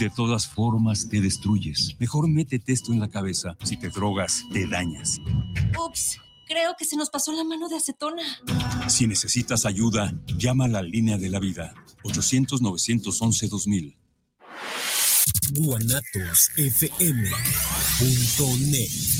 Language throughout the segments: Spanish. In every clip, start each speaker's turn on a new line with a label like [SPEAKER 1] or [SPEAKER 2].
[SPEAKER 1] de todas formas te destruyes. Mejor métete esto en la cabeza. Si te drogas, te dañas.
[SPEAKER 2] Ups, creo que se nos pasó la mano de acetona.
[SPEAKER 1] Si necesitas ayuda, llama a la línea de la vida. 800-911-2000.
[SPEAKER 3] guanatosfm.net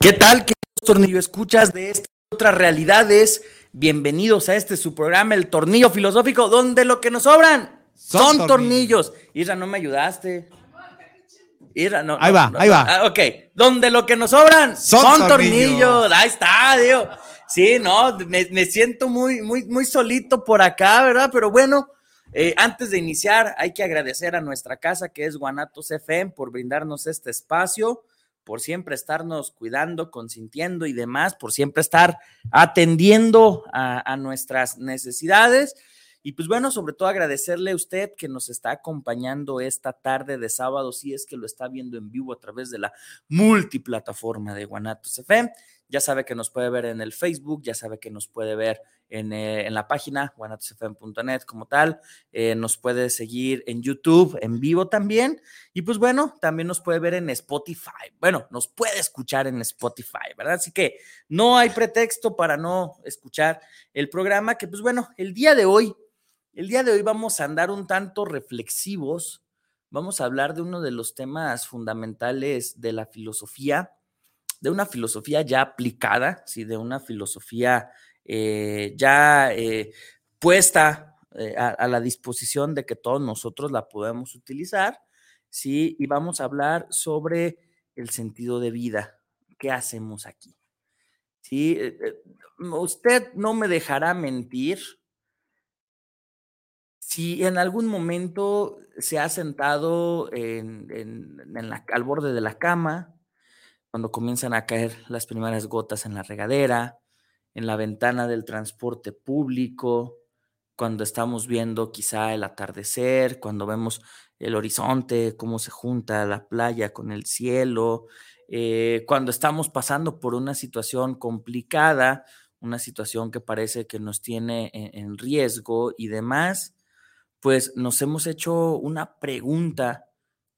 [SPEAKER 4] ¿Qué tal, queridos tornillo escuchas de estas otras realidades? Bienvenidos a este su programa, El Tornillo Filosófico, donde lo que nos sobran son,
[SPEAKER 5] Son
[SPEAKER 4] tornillos. Isra, no me ayudaste. Isra, no.
[SPEAKER 5] Ahí
[SPEAKER 4] no,
[SPEAKER 5] va,
[SPEAKER 4] no,
[SPEAKER 5] ahí
[SPEAKER 4] no.
[SPEAKER 5] va.
[SPEAKER 4] Ah, ok, donde lo que nos sobran son,
[SPEAKER 5] Son
[SPEAKER 4] tornillos.
[SPEAKER 5] tornillos.
[SPEAKER 4] Ahí está, Dios. Sí, no, me, me siento muy, muy, muy solito por acá, ¿verdad? Pero bueno, eh, antes de iniciar, hay que agradecer a nuestra casa que es Guanatos FM por brindarnos este espacio, por siempre estarnos cuidando, consintiendo y demás, por siempre estar atendiendo a, nuestras necesidades. Y pues bueno, sobre todo agradecerle a usted que nos está acompañando esta tarde de sábado, si es que lo está viendo en vivo a través de la multiplataforma de Guanatos FM. Ya sabe que nos puede ver en el Facebook, ya sabe que nos puede ver en, eh, en la página guanatosfm.net como tal, eh, nos puede seguir en YouTube en vivo también y pues bueno, también nos puede ver en Spotify. Bueno, nos puede escuchar en Spotify, ¿verdad? Así que no hay pretexto para no escuchar el programa que pues bueno, el día de hoy, el día de hoy vamos a andar un tanto reflexivos, vamos a hablar de uno de los temas fundamentales de la filosofía, de una filosofía ya aplicada, ¿sí? de una filosofía eh, ya eh, puesta eh, a, la disposición de que todos nosotros la podemos utilizar, ¿sí? Y vamos a hablar sobre el sentido de vida. ¿Qué hacemos aquí? ¿Sí? Usted no me dejará mentir si en algún momento se ha sentado al borde de la cama, cuando comienzan a caer las primeras gotas en la regadera, en la ventana del transporte público, cuando estamos viendo quizá el atardecer, cuando vemos el horizonte, cómo se junta la playa con el cielo, eh, cuando estamos pasando por una situación complicada, una situación que parece que nos tiene en, en riesgo y demás, pues nos hemos hecho una pregunta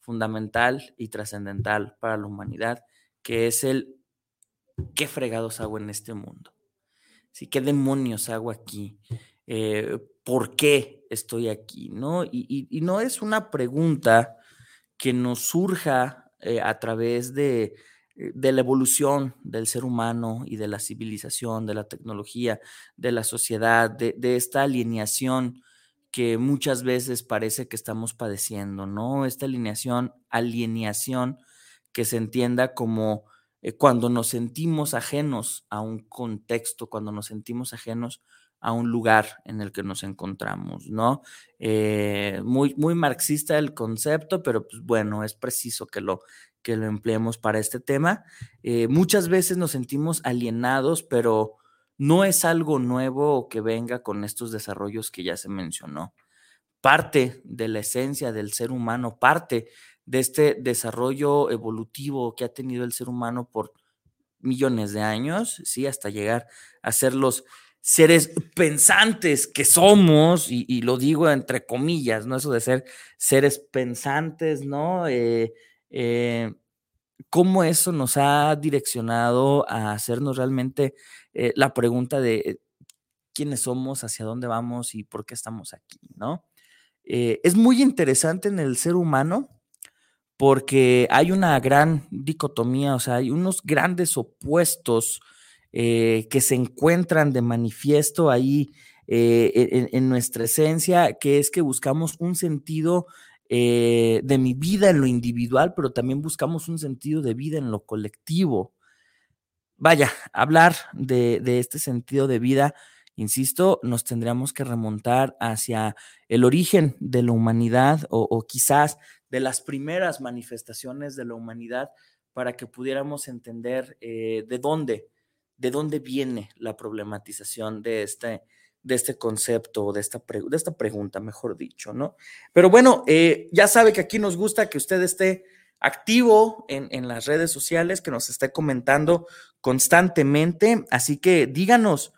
[SPEAKER 4] fundamental y trascendental para la humanidad, que es el ¿qué fregados hago en este mundo? ¿Sí? ¿Qué demonios hago aquí? Eh, ¿Por qué estoy aquí? ¿no? Y, y, no es una pregunta que nos surja eh, a través de, de la evolución del ser humano y de la civilización, de la tecnología, de la sociedad, de, esta alineación que muchas veces parece que estamos padeciendo, ¿no? Esta alineación, alienación que se entienda como eh, cuando nos sentimos ajenos a un contexto, cuando nos sentimos ajenos a un lugar en el que nos encontramos, ¿no? Eh, muy, muy marxista el concepto, pero pues bueno, es preciso que lo, que lo empleemos para este tema. Eh, muchas veces nos sentimos alienados, pero no es algo nuevo que venga con estos desarrollos que ya se mencionó. Parte de la esencia del ser humano, parte de este desarrollo evolutivo que ha tenido el ser humano por millones de años, sí, hasta llegar a ser los seres pensantes que somos, y, lo digo entre comillas, ¿no? Eso de ser seres pensantes, ¿no? Eh, eh, cómo eso nos ha direccionado a hacernos realmente eh, la pregunta de quiénes somos, hacia dónde vamos y por qué estamos aquí, ¿no? Es muy interesante en el ser humano porque hay una gran dicotomía, o sea, hay unos grandes opuestos eh, que se encuentran de manifiesto ahí en, en, nuestra esencia, que es que buscamos un sentido eh, de mi vida en lo individual, pero también buscamos un sentido de vida en lo colectivo. Vaya, hablar de, este sentido de vida, insisto, nos tendríamos que remontar hacia el origen de la humanidad o quizás de las primeras manifestaciones de la humanidad para que pudiéramos entender eh, de dónde, de dónde viene la problematización de este, de este concepto, de esta, de esta pregunta, mejor dicho, ¿no? Pero bueno, eh, ya sabe que aquí nos gusta que usted esté activo en, en, las redes sociales, que nos esté comentando constantemente, así que díganos,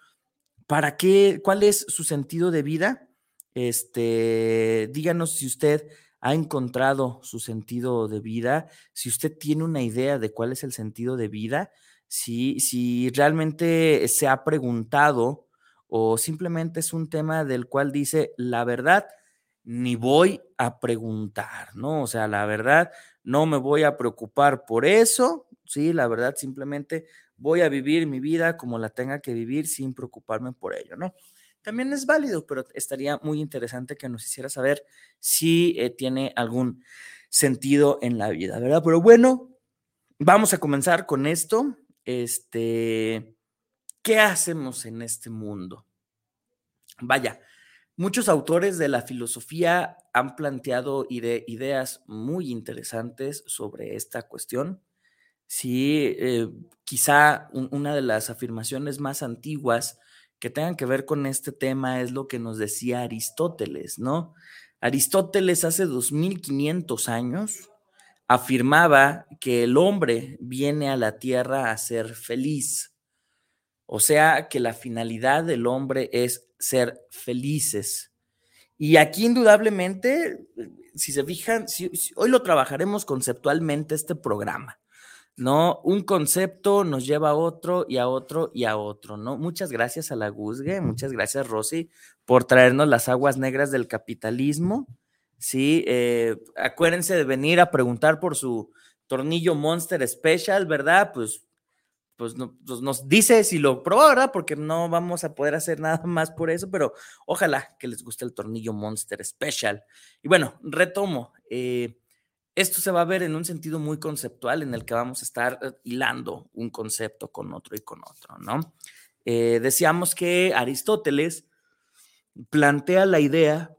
[SPEAKER 4] ¿para qué, cuál es su sentido de vida? Este, díganos si usted ha encontrado su sentido de vida, si usted tiene una idea de cuál es el sentido de vida, si, si realmente se ha preguntado o simplemente es un tema del cual dice, la verdad, ni voy a preguntar, ¿no? O sea, la verdad, no me voy a preocupar por eso, sí, la verdad, simplemente voy a vivir mi vida como la tenga que vivir sin preocuparme por ello, ¿no? También es válido, pero estaría muy interesante que nos hiciera saber si eh, tiene algún sentido en la vida, ¿verdad? Pero bueno, vamos a comenzar con esto. Este, ¿qué hacemos en este mundo? Vaya, muchos autores de la filosofía han planteado ideas muy interesantes sobre esta cuestión. Sí, eh, quizá una de las afirmaciones más antiguas que tengan que ver con este tema es lo que nos decía Aristóteles, ¿no? Aristóteles hace 2500 años afirmaba que el hombre viene a la tierra a ser feliz. O sea, que la finalidad del hombre es ser felices. Y aquí indudablemente, si se fijan, hoy lo trabajaremos conceptualmente este programa. ¿No? Un concepto nos lleva a otro y a otro y a otro, ¿no? Muchas gracias a la Guzgue, muchas gracias Rosy por traernos las aguas negras del capitalismo, ¿sí? Eh, acuérdense de venir a preguntar por su tornillo Monster Special, ¿verdad? Pues, pues, pues nos dice si lo probó, ¿verdad? Porque no vamos a poder hacer nada más por eso, pero ojalá que les guste el tornillo Monster Special. Y bueno, retomo. Eh, esto se va a ver en un sentido muy conceptual en el que vamos a estar eh, hilando un concepto con otro y con otro, ¿no? Eh, decíamos que Aristóteles plantea la idea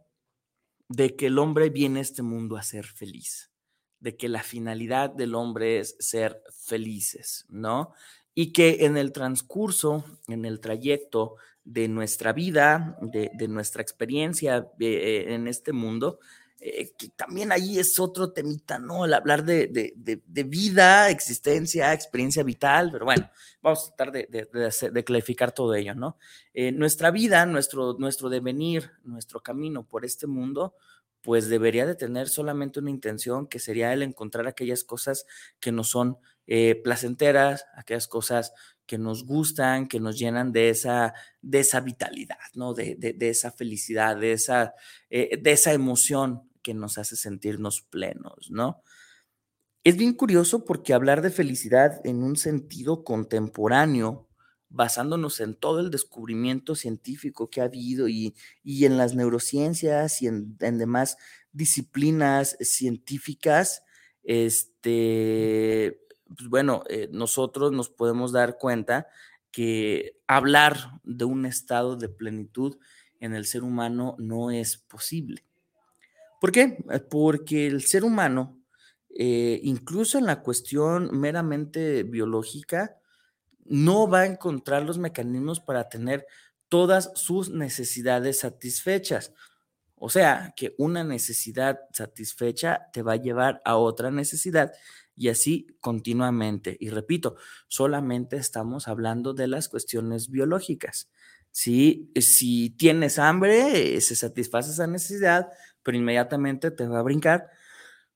[SPEAKER 4] de que el hombre viene a este mundo a ser feliz, de que la finalidad del hombre es ser felices, ¿no? Y que en el transcurso, en el trayecto de nuestra vida, de, nuestra experiencia eh, en este mundo, eh, que también ahí es otro temita, ¿no? El hablar de, de, vida, existencia, experiencia vital, pero bueno, vamos a tratar de, clarificar todo ello, ¿no? Eh, nuestra vida, nuestro, nuestro devenir, nuestro camino por este mundo, pues debería de tener solamente una intención, que sería el encontrar aquellas cosas que nos son eh, placenteras, aquellas cosas que nos gustan, que nos llenan de esa, de esa vitalidad, ¿no? De, esa felicidad, de esa, de esa emoción que nos hace sentirnos plenos, ¿no? Es bien curioso porque hablar de felicidad en un sentido contemporáneo, basándonos en todo el descubrimiento científico que ha habido y, en las neurociencias y en, demás disciplinas científicas, este, pues bueno, eh, nosotros nos podemos dar cuenta que hablar de un estado de plenitud en el ser humano no es posible. ¿Por qué? Eh, porque el ser humano, eh, incluso en la cuestión meramente biológica, no va a encontrar los mecanismos para tener todas sus necesidades satisfechas. O sea, que una necesidad satisfecha te va a llevar a otra necesidad y así continuamente. Y repito, solamente estamos hablando de las cuestiones biológicas. Si, si tienes hambre, se satisface esa necesidad, pero inmediatamente te va a brincar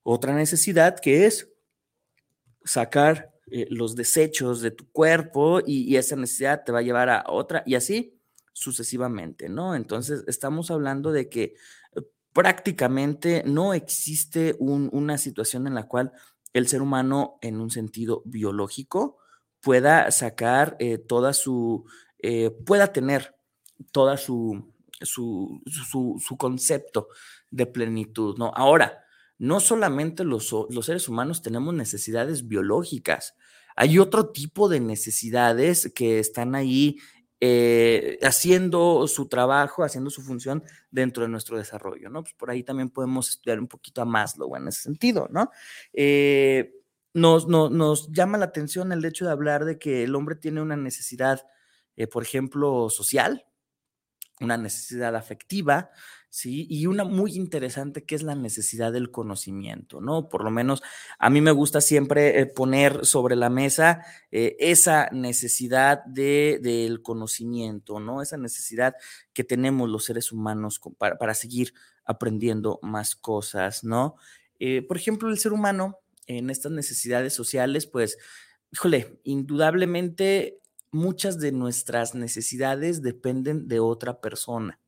[SPEAKER 4] otra necesidad que es sacar eh, los desechos de tu cuerpo y, esa necesidad te va a llevar a otra y así sucesivamente, ¿no? Entonces, estamos hablando de que eh, prácticamente no existe una situación en la cual el ser humano, en un sentido biológico, pueda sacar eh, toda su, pueda tener toda su, su, su, concepto de plenitud, ¿no? Ahora, no solamente los, los seres humanos tenemos necesidades biológicas, hay otro tipo de necesidades que están ahí eh, haciendo su trabajo, haciendo su función dentro de nuestro desarrollo, ¿no? Pues por ahí también podemos estudiar un poquito a Maslow en ese sentido, ¿no? Eh, nos, nos, llama la atención el hecho de hablar de que el hombre tiene una necesidad, eh, por ejemplo, social, una necesidad afectiva, ¿sí? Y una muy interesante que es la necesidad del conocimiento, ¿no? Por lo menos a mí me gusta siempre eh, poner sobre la mesa eh, esa necesidad de, del conocimiento, ¿no? Esa necesidad que tenemos los seres humanos para, para seguir aprendiendo más cosas, ¿no? Eh, por ejemplo, el ser humano en estas necesidades sociales, pues, híjole, indudablemente muchas de nuestras necesidades dependen de otra persona.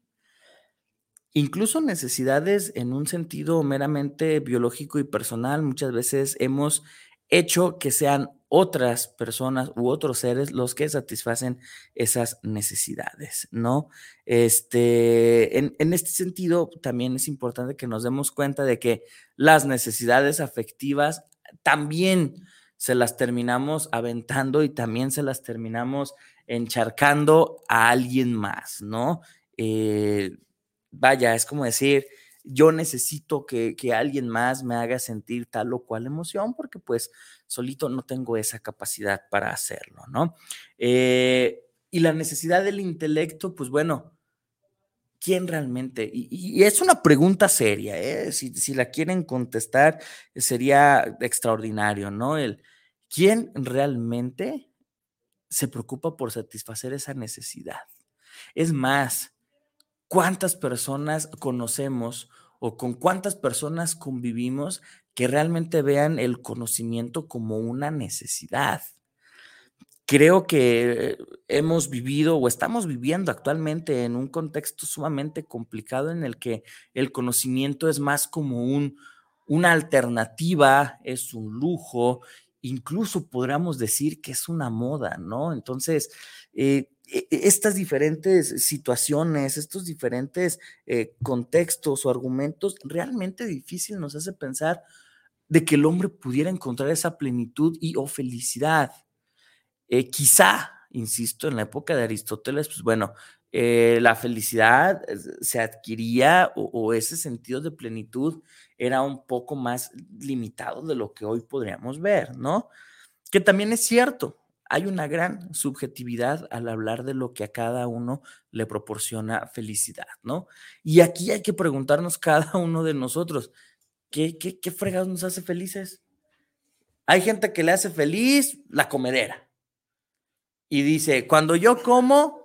[SPEAKER 4] Incluso necesidades en un sentido meramente biológico y personal, muchas veces hemos hecho que sean otras personas u otros seres los que satisfacen esas necesidades, ¿no? Este, en, en, este sentido, también es importante que nos demos cuenta de que las necesidades afectivas también se las terminamos aventando y también se las terminamos encharcando a alguien más, ¿no? Eh, vaya, es como decir, yo necesito que, alguien más me haga sentir tal o cual emoción porque pues solito no tengo esa capacidad para hacerlo, ¿no? Eh, y la necesidad del intelecto, pues bueno, ¿quién realmente? Y, es una pregunta seria, ¿eh? si, si, la quieren contestar sería extraordinario, ¿no? El, ¿Quién realmente se preocupa por satisfacer esa necesidad? Es más, cuántas personas conocemos o con cuántas personas convivimos que realmente vean el conocimiento como una necesidad. Creo que hemos vivido o estamos viviendo actualmente en un contexto sumamente complicado en el que el conocimiento es más como un, una alternativa, es un lujo, incluso podríamos decir que es una moda, ¿no? Entonces, eh, e, e, estas diferentes situaciones, estos diferentes eh, contextos o argumentos, realmente difícil nos hace pensar de que el hombre pudiera encontrar esa plenitud y o felicidad. Eh, quizá, insisto, en la época de Aristóteles, pues bueno, eh, la felicidad se adquiría o, o, ese sentido de plenitud era un poco más limitado de lo que hoy podríamos ver, ¿no? Que también es cierto, hay una gran subjetividad al hablar de lo que a cada uno le proporciona felicidad, ¿no? Y aquí hay que preguntarnos cada uno de nosotros, ¿qué, qué, qué fregados nos hace felices? Hay gente que le hace feliz la comedera. Y dice, cuando yo como,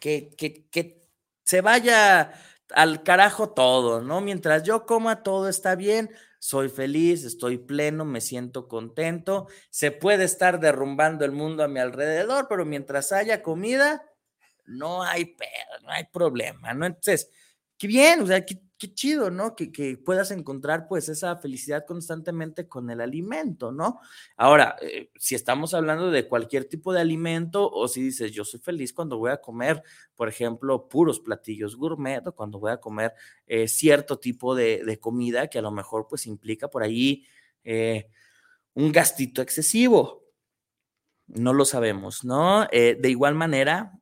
[SPEAKER 4] que, que, que se vaya al carajo todo, ¿no? Mientras yo coma, todo está bien soy feliz, estoy pleno, me siento contento, se puede estar derrumbando el mundo a mi alrededor, pero mientras haya comida, no hay pedo, no hay problema, ¿no? Entonces, qué bien, o sea, qué, chido, ¿no? Que, puedas encontrar pues esa felicidad constantemente con el alimento, ¿no? Ahora, eh, si estamos hablando de cualquier tipo de alimento o si dices, yo soy feliz cuando voy a comer, por ejemplo, puros platillos gourmet o cuando voy a comer eh, cierto tipo de, de, comida que a lo mejor pues implica por ahí eh, un gastito excesivo. No lo sabemos, ¿no? de igual manera,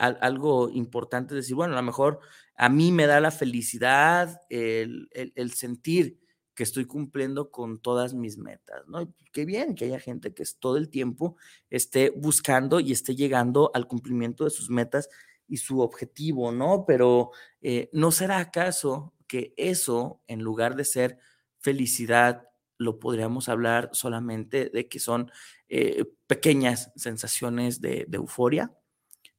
[SPEAKER 4] algo importante es decir, bueno, a lo mejor a mí me da la felicidad el, sentir que estoy cumpliendo con todas mis metas, ¿no? qué bien que haya gente que todo el tiempo esté buscando y esté llegando al cumplimiento de sus metas y su objetivo, ¿no? Pero eh, ¿no será acaso que eso, en lugar de ser felicidad, lo podríamos hablar solamente de que son eh, pequeñas sensaciones de, de euforia?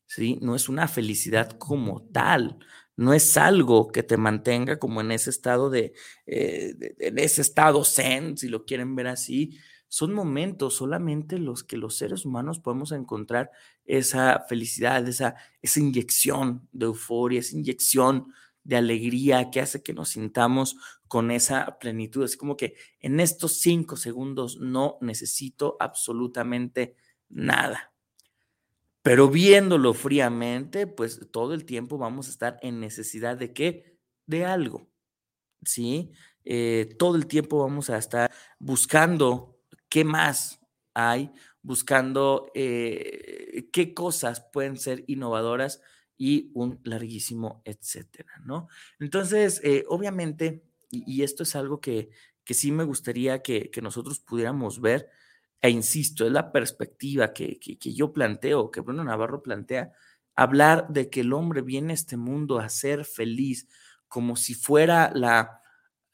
[SPEAKER 4] ¿Sí? No es una felicidad como tal, no es algo que te mantenga como en ese estado de, eh, en ese estado zen, si lo quieren ver así. Son momentos solamente los que los seres humanos podemos encontrar esa felicidad, esa, esa inyección de euforia, esa inyección de alegría que hace que nos sintamos con esa plenitud. Es como que en estos cinco segundos no necesito absolutamente nada. Pero viéndolo fríamente, pues todo el tiempo vamos a estar en necesidad de qué? De algo, ¿sí? eh, todo el tiempo vamos a estar buscando qué más hay, buscando eh, qué cosas pueden ser innovadoras y un larguísimo etcétera, ¿no? Entonces, eh, obviamente, y, esto es algo que, que sí me gustaría que, nosotros pudiéramos ver, e insisto, es la perspectiva que, que, yo planteo, que Bruno Navarro plantea, hablar de que el hombre viene a este mundo a ser feliz, como si fuera la,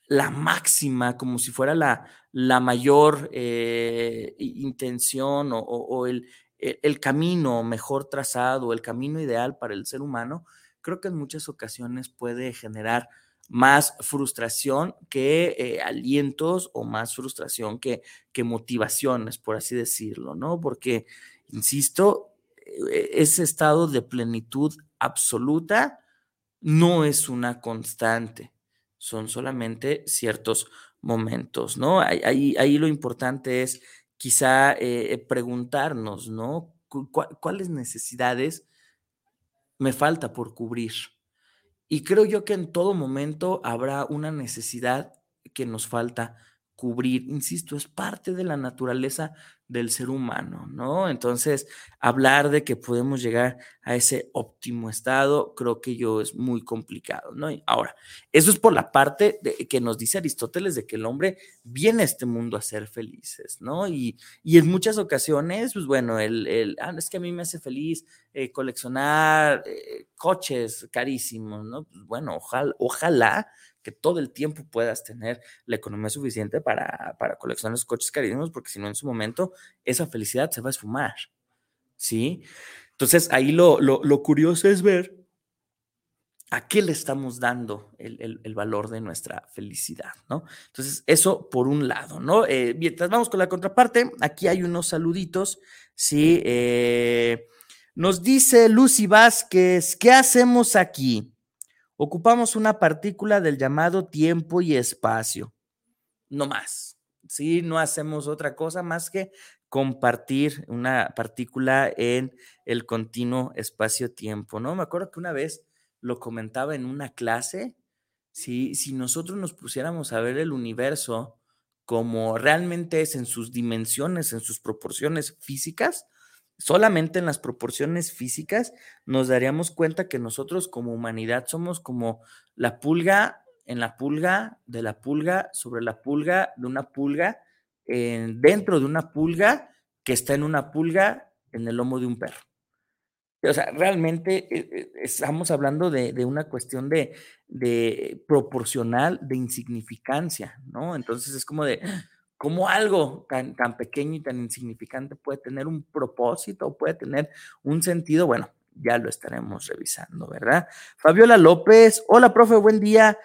[SPEAKER 4] la máxima, como si fuera la, la mayor eh, intención o, el, e, el, camino mejor trazado, el camino ideal para el ser humano, creo que en muchas ocasiones puede generar más frustración que eh, alientos o más frustración que, que motivaciones, por así decirlo, ¿no? Porque, insisto, e, ese estado de plenitud absoluta no es una constante, son solamente ciertos momentos, ¿no? Ahí, ahí lo importante es quizá eh, preguntarnos, ¿no? ¿Cuáles necesidades me falta por cubrir? Y creo yo que en todo momento habrá una necesidad que nos falta cubrir. Insisto, es parte de la naturaleza del ser humano, ¿no? Entonces, hablar de que podemos llegar a ese óptimo estado, creo que yo es muy complicado, ¿no? ahora, eso es por la parte de, que nos dice Aristóteles de que el hombre viene a este mundo a ser felices, ¿no? Y, en muchas ocasiones, pues bueno, el, el ah, es que a mí me hace feliz eh, coleccionar eh, coches carísimos, ¿no? Pues bueno, ojalá, ojalá que todo el tiempo puedas tener la economía suficiente para, para coleccionar los coches carísimos, porque si no, en su momento, esa felicidad se va a esfumar. ¿Sí? Entonces, ahí lo, lo, curioso es ver a qué le estamos dando el, el, valor de nuestra felicidad, ¿no? Entonces, eso por un lado, ¿no? Eh, mientras vamos con la contraparte, aquí hay unos saluditos, ¿sí? Eh, nos dice Lucy Vázquez, ¿qué hacemos aquí? Ocupamos una partícula del llamado tiempo y espacio. No más. Sí, no hacemos otra cosa más que compartir una partícula en el continuo espacio-tiempo, ¿no? Me acuerdo que una vez lo comentaba en una clase, si, si nosotros nos pusiéramos a ver el universo como realmente es en sus dimensiones, en sus proporciones físicas, solamente en las proporciones físicas, nos daríamos cuenta que nosotros como humanidad somos como la pulga en la pulga, de la pulga, sobre la pulga, de una pulga, dentro de una pulga que está en una pulga en el lomo de un perro. O sea, realmente eh, eh, estamos hablando de, una cuestión de, proporcional, de insignificancia, ¿no? Entonces es como de, cómo algo tan, pequeño y tan insignificante puede tener un propósito, puede tener un sentido. Bueno, ya lo estaremos revisando, ¿verdad? Fabiola López, hola, profe, buen día.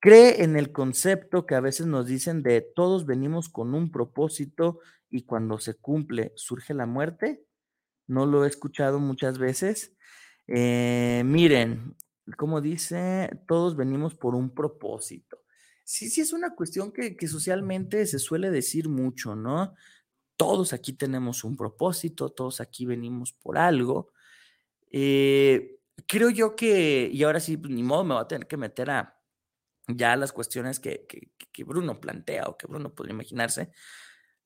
[SPEAKER 4] ¿Cree en el concepto que a veces nos dicen de todos venimos con un propósito y cuando se cumple surge la muerte? No lo he escuchado muchas veces. Eh, miren, como dice, todos venimos por un propósito sí, sí es una cuestión que, socialmente se suele decir mucho, ¿no? Todos aquí tenemos un propósito, todos aquí venimos por algo. Eh, creo yo que, y ahora sí, pues, ni modo, me voy a tener que meter a ya las cuestiones que, que Bruno plantea o que Bruno podría imaginarse.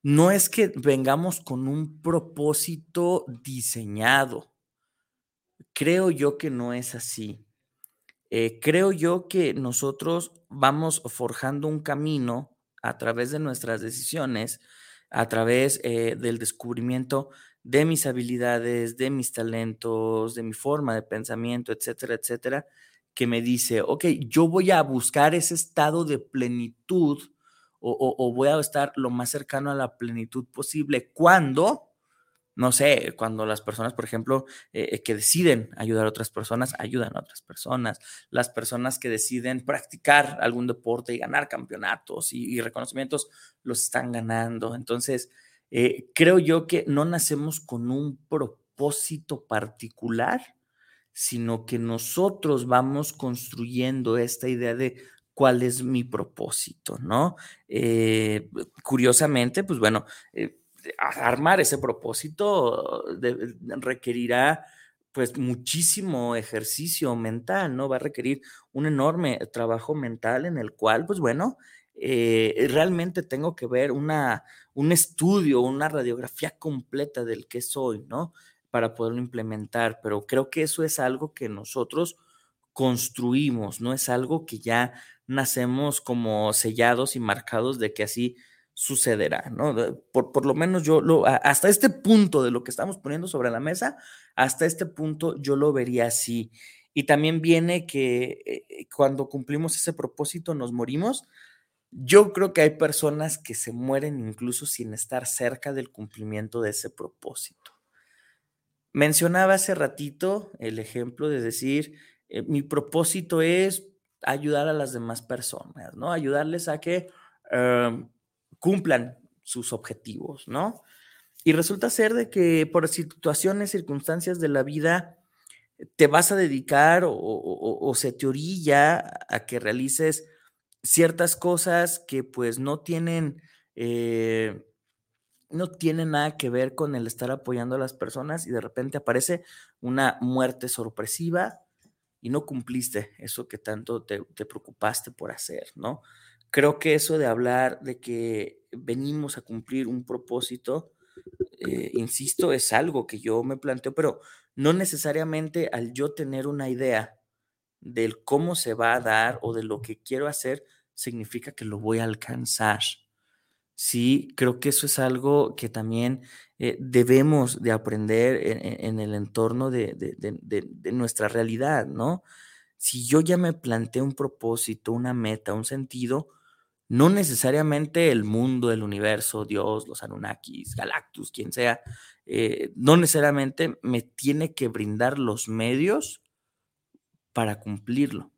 [SPEAKER 4] No es que vengamos con un propósito diseñado. Creo yo que no es así. Eh, creo yo que nosotros vamos forjando un camino a través de nuestras decisiones, a través eh, del descubrimiento de mis habilidades, de mis talentos, de mi forma de pensamiento, etcétera, etcétera, que me dice, ok, yo voy a buscar ese estado de plenitud o voy a estar lo más cercano a la plenitud posible cuando no sé, cuando las personas, por ejemplo, eh, eh, que deciden ayudar a otras personas, ayudan a otras personas. Las personas que deciden practicar algún deporte y ganar campeonatos y, reconocimientos, los están ganando. Entonces, eh, creo yo que no nacemos con un propósito particular, sino que nosotros vamos construyendo esta idea de cuál es mi propósito, ¿no? curiosamente, pues bueno, armar ese propósito requerirá pues muchísimo ejercicio mental, ¿no? Va a requerir un enorme trabajo mental en el cual, pues bueno, eh, realmente tengo que ver una, un estudio, una radiografía completa del que soy, ¿no? Para poderlo implementar, pero creo que eso es algo que nosotros construimos, no es algo que ya nacemos como sellados y marcados de que así sucederá, ¿no? Por, por lo menos yo lo, hasta este punto de lo que estamos poniendo sobre la mesa, hasta este punto yo lo vería así. Y también viene que eh, cuando cumplimos ese propósito nos morimos. Yo creo que hay personas que se mueren incluso sin estar cerca del cumplimiento de ese propósito. Mencionaba hace ratito el ejemplo de decir, eh, mi propósito es ayudar a las demás personas, ¿no? Ayudarles a que em, cumplan sus objetivos, ¿no? Y resulta ser de que por situaciones, circunstancias de la vida, te vas a dedicar o, se te orilla a que realices ciertas cosas que pues no tienen, eh, no tienen nada que ver con el estar apoyando a las personas y de repente aparece una muerte sorpresiva y no cumpliste eso que tanto te, te preocupaste por hacer, ¿no? Creo que eso de hablar de que venimos a cumplir un propósito, eh, insisto, es algo que yo me planteo, pero no necesariamente al yo tener una idea del cómo se va a dar o de lo que quiero hacer, significa que lo voy a alcanzar. Sí, creo que eso es algo que también eh, debemos de aprender en, el entorno de, de, nuestra realidad, ¿no? Si yo ya me planteé un propósito, una meta, un sentido, no necesariamente el mundo, el universo, Dios, los Anunnakis, Galactus, quien sea, eh, no necesariamente me tiene que brindar los medios para cumplirlo.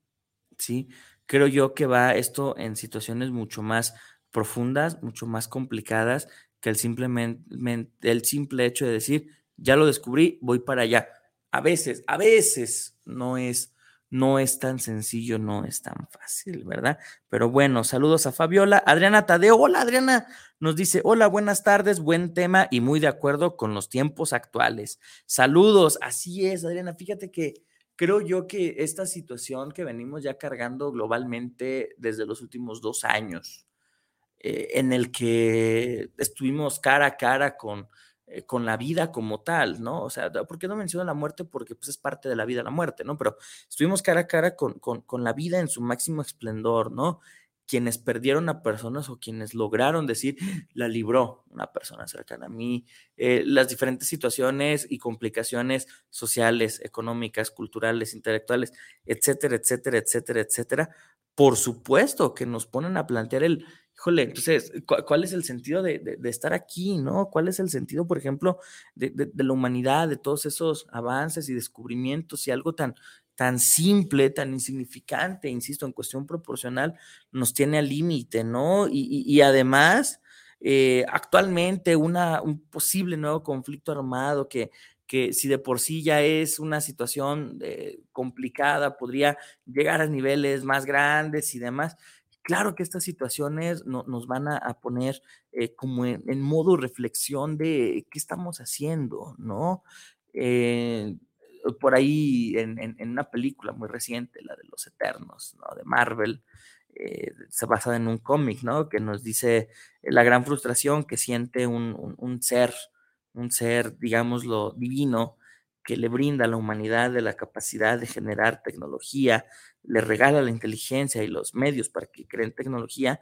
[SPEAKER 4] ¿sí? Creo yo que va esto en situaciones mucho más profundas, mucho más complicadas que el, simplemente, el simple hecho de decir, ya lo descubrí, voy para allá. A veces, a veces no es no es tan sencillo, no es tan fácil, ¿verdad? Pero bueno, saludos a Fabiola. Adriana Tadeo, hola Adriana, nos dice, hola, buenas tardes, buen tema y muy de acuerdo con los tiempos actuales. Saludos, así es, Adriana, fíjate que creo yo que esta situación que venimos ya cargando globalmente desde los últimos dos años, eh, en el que estuvimos cara a cara con eh, con la vida como tal, ¿no? O sea, ¿por qué no menciono la muerte? Porque pues es parte de la vida la muerte, ¿no? Pero estuvimos cara a cara con, con, la vida en su máximo esplendor, ¿no? Quienes perdieron a personas o quienes lograron decir, la libró una persona cercana a mí, eh, las diferentes situaciones y complicaciones sociales, económicas, culturales, intelectuales, etcétera, etcétera, etcétera, etcétera, por supuesto que nos ponen a plantear el, híjole, entonces, ¿cuál es el sentido de, estar aquí, no? ¿Cuál es el sentido, por ejemplo, de, la humanidad, de todos esos avances y descubrimientos y algo tan, tan simple, tan insignificante, insisto, en cuestión proporcional, nos tiene al límite, ¿no? Y, además, eh, actualmente una, un posible nuevo conflicto armado que, que si de por sí ya es una situación eh, complicada, podría llegar a niveles más grandes y demás. Claro que estas situaciones nos van a, poner eh, como en, modo reflexión de qué estamos haciendo, ¿no? Eh, por ahí en, una película muy reciente, la de los Eternos, ¿no? De Marvel, eh, se basa en un cómic, ¿no? Que nos dice la gran frustración que siente un, ser, un ser, digámoslo, divino, que le brinda a la humanidad de la capacidad de generar tecnología, le regala la inteligencia y los medios para que creen tecnología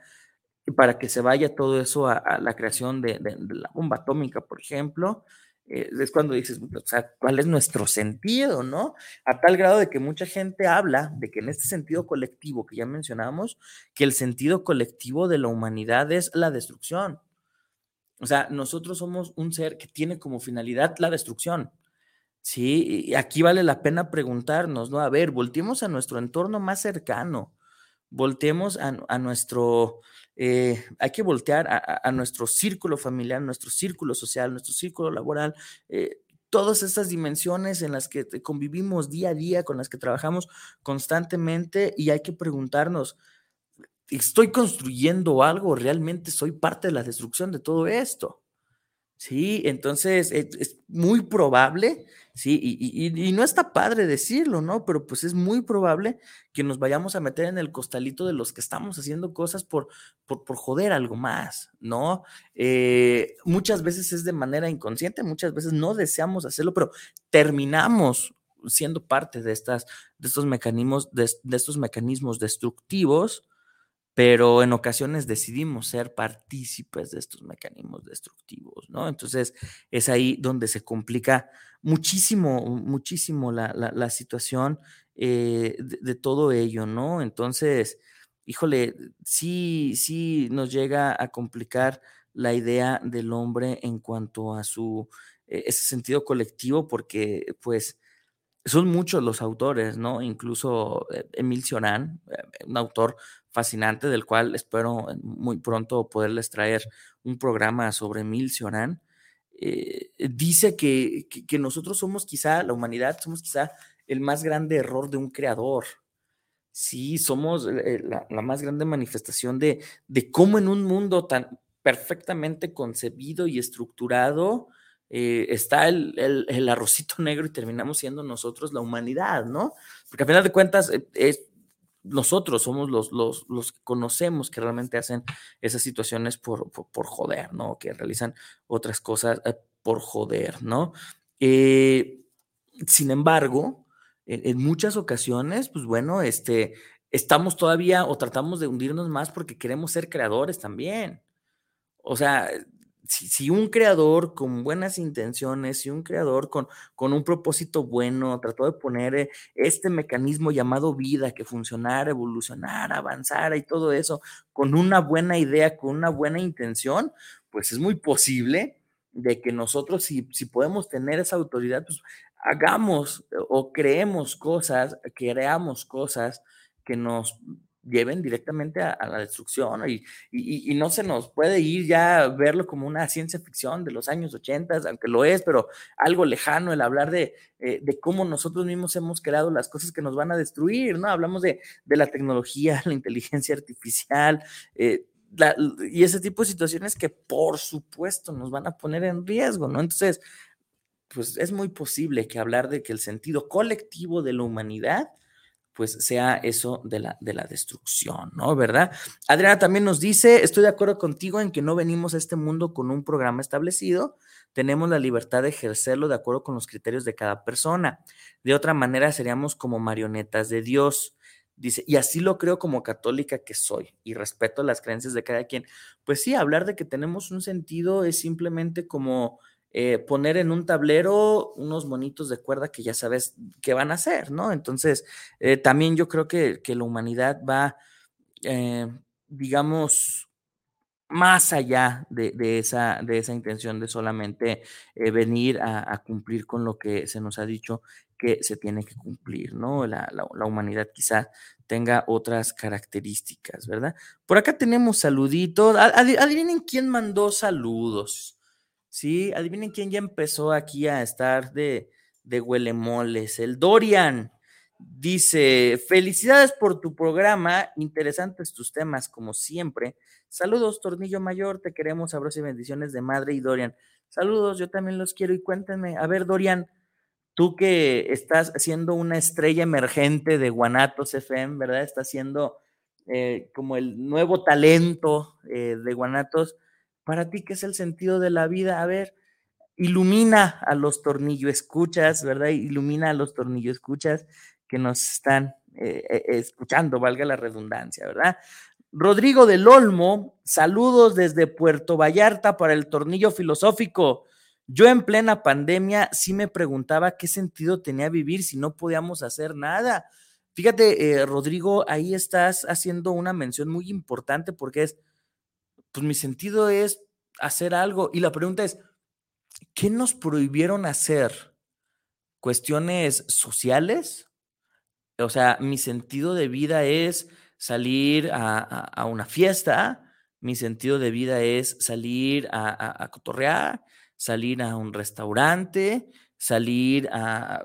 [SPEAKER 4] y para que se vaya todo eso a, la creación de, la bomba atómica, por ejemplo, eh, es cuando dices, o sea, ¿cuál es nuestro sentido, no? A tal grado de que mucha gente habla de que en este sentido colectivo que ya mencionamos, que el sentido colectivo de la humanidad es la destrucción. O sea, nosotros somos un ser que tiene como finalidad la destrucción. Sí, aquí vale la pena preguntarnos, ¿no? A ver, volteemos a nuestro entorno más cercano, volteemos a, nuestro, eh, hay que voltear a, nuestro círculo familiar, nuestro círculo social, nuestro círculo laboral, eh, todas estas dimensiones en las que convivimos día a día, con las que trabajamos constantemente y hay que preguntarnos, ¿estoy construyendo algo? ¿Realmente soy parte de la destrucción de todo esto? Sí, entonces es, muy probable Sí, y, no está padre decirlo, ¿no? Pero pues es muy probable que nos vayamos a meter en el costalito de los que estamos haciendo cosas por, por, joder algo más, ¿no? Eh, muchas veces es de manera inconsciente, muchas veces no deseamos hacerlo, pero terminamos siendo parte de, estas, de, estos, mecanismos, de estos mecanismos destructivos pero en ocasiones decidimos ser partícipes de estos mecanismos destructivos, ¿no? Entonces es ahí donde se complica muchísimo, muchísimo la, situación eh, de, todo ello, ¿no? Entonces, híjole, sí, sí nos llega a complicar la idea del hombre en cuanto a su, eh, ese sentido colectivo, porque pues son muchos los autores, ¿no? Incluso eh, Emil Cioran, un autor fascinante del cual espero muy pronto poderles traer un programa sobre Emil Cioran, eh, dice que, nosotros somos quizá, la humanidad, somos quizá el más grande error de un creador. Sí, somos eh, la, más grande manifestación de, de, cómo en un mundo tan perfectamente concebido y estructurado eh, está el, el, arrocito negro y terminamos siendo nosotros la humanidad, ¿no? Porque a final de cuentas es, nosotros somos los, los, los, que conocemos que realmente hacen esas situaciones por, por, joder, ¿no? Que realizan otras cosas eh, por joder, ¿no? Eh, sin embargo, en, muchas ocasiones, pues bueno, este, estamos todavía o tratamos de hundirnos más porque queremos ser creadores también. O sea, si, un creador con buenas intenciones, si un creador con, con un propósito bueno trató de poner eh, este mecanismo llamado vida que funcionara, evolucionara, avanzara y todo eso con una buena idea, con una buena intención, pues es muy posible de que nosotros, si, si podemos tener esa autoridad, pues hagamos o creemos cosas, creamos cosas que nos lleven directamente a, la destrucción y, y, no se nos puede ir ya a verlo como una ciencia ficción de los años 80, aunque lo es, pero algo lejano el hablar de, eh, de cómo nosotros mismos hemos creado las cosas que nos van a destruir, ¿no? Hablamos de, de la tecnología, la inteligencia artificial. Eh, y ese tipo de situaciones que por supuesto nos van a poner en riesgo, ¿no? Entonces, pues es muy posible que hablar de que el sentido colectivo de la humanidad pues sea eso de la, de la destrucción, ¿no? ¿Verdad? Adriana también nos dice, estoy de acuerdo contigo en que no venimos a este mundo con un programa establecido, tenemos la libertad de ejercerlo de acuerdo con los criterios de cada persona. De otra manera seríamos como marionetas de Dios. Dice, y así lo creo como católica que soy y respeto las creencias de cada quien. Pues sí, hablar de que tenemos un sentido es simplemente como eh, poner en un tablero unos monitos de cuerda que ya sabes qué van a hacer, ¿no? Entonces, eh, también yo creo que, la humanidad va, eh, digamos, más allá de, esa, de esa intención de solamente venir a, cumplir con lo que se nos ha dicho que se tiene que cumplir, ¿no? La, humanidad quizá tenga otras características, ¿verdad? Por acá tenemos saluditos. Adivinen quién mandó saludos. Sí, adivinen quién ya empezó aquí a estar de, de huelemoles. El Dorian dice: Felicidades por tu programa, interesantes tus temas, como siempre. Saludos, Tornillo Mayor, te queremos, abrazos y bendiciones de madre y Dorian. Saludos, yo también los quiero y cuéntenme, a ver, Dorian, tú que estás siendo una estrella emergente de Guanatos FM, ¿verdad? Estás siendo eh, como el nuevo talento eh, de Guanatos para ti, ¿qué es el sentido de la vida? A ver, ilumina a los tornillos escuchas, ¿verdad? Ilumina a los tornillos escuchas que nos están eh, eh, escuchando, valga la redundancia, ¿verdad? Rodrigo del Olmo, saludos desde Puerto Vallarta para el tornillo filosófico. Yo en plena pandemia sí me preguntaba qué sentido tenía vivir si no podíamos hacer nada. Fíjate, eh, Rodrigo, ahí estás haciendo una mención muy importante porque es, pues mi sentido es hacer algo. Y la pregunta es, ¿qué nos prohibieron hacer? ¿Cuestiones sociales? O sea, mi sentido de vida es salir a, una fiesta, mi sentido de vida es salir a, cotorrear, salir a un restaurante, salir a,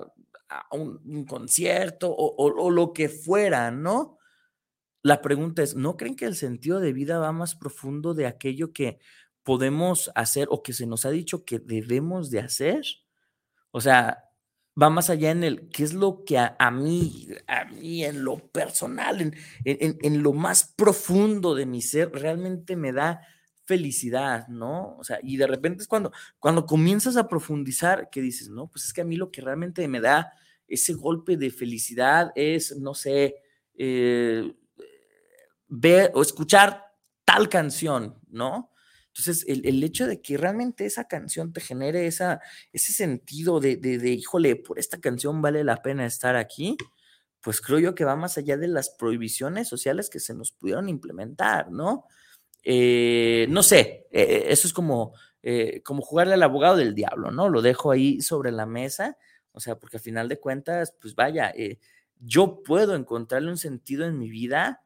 [SPEAKER 4] un, concierto o, lo que fuera, ¿no? La pregunta es, ¿no creen que el sentido de vida va más profundo de aquello que podemos hacer o que se nos ha dicho que debemos de hacer? O sea, va más allá en el qué es lo que a, mí, a mí en lo personal, en, en, lo más profundo de mi ser, realmente me da felicidad, ¿no? O sea, y de repente es cuando, cuando comienzas a profundizar que dices, no, pues es que a mí lo que realmente me da ese golpe de felicidad es, no sé, eh, ver o escuchar tal canción, ¿no? Entonces, el, hecho de que realmente esa canción te genere esa, ese sentido de, de, híjole, por esta canción vale la pena estar aquí, pues creo yo que va más allá de las prohibiciones sociales que se nos pudieron implementar, ¿no? Eh, no sé, eh, eso es como, eh, como jugarle al abogado del diablo, ¿no? Lo dejo ahí sobre la mesa, o sea, porque al final de cuentas, pues vaya, yo puedo encontrarle un sentido en mi vida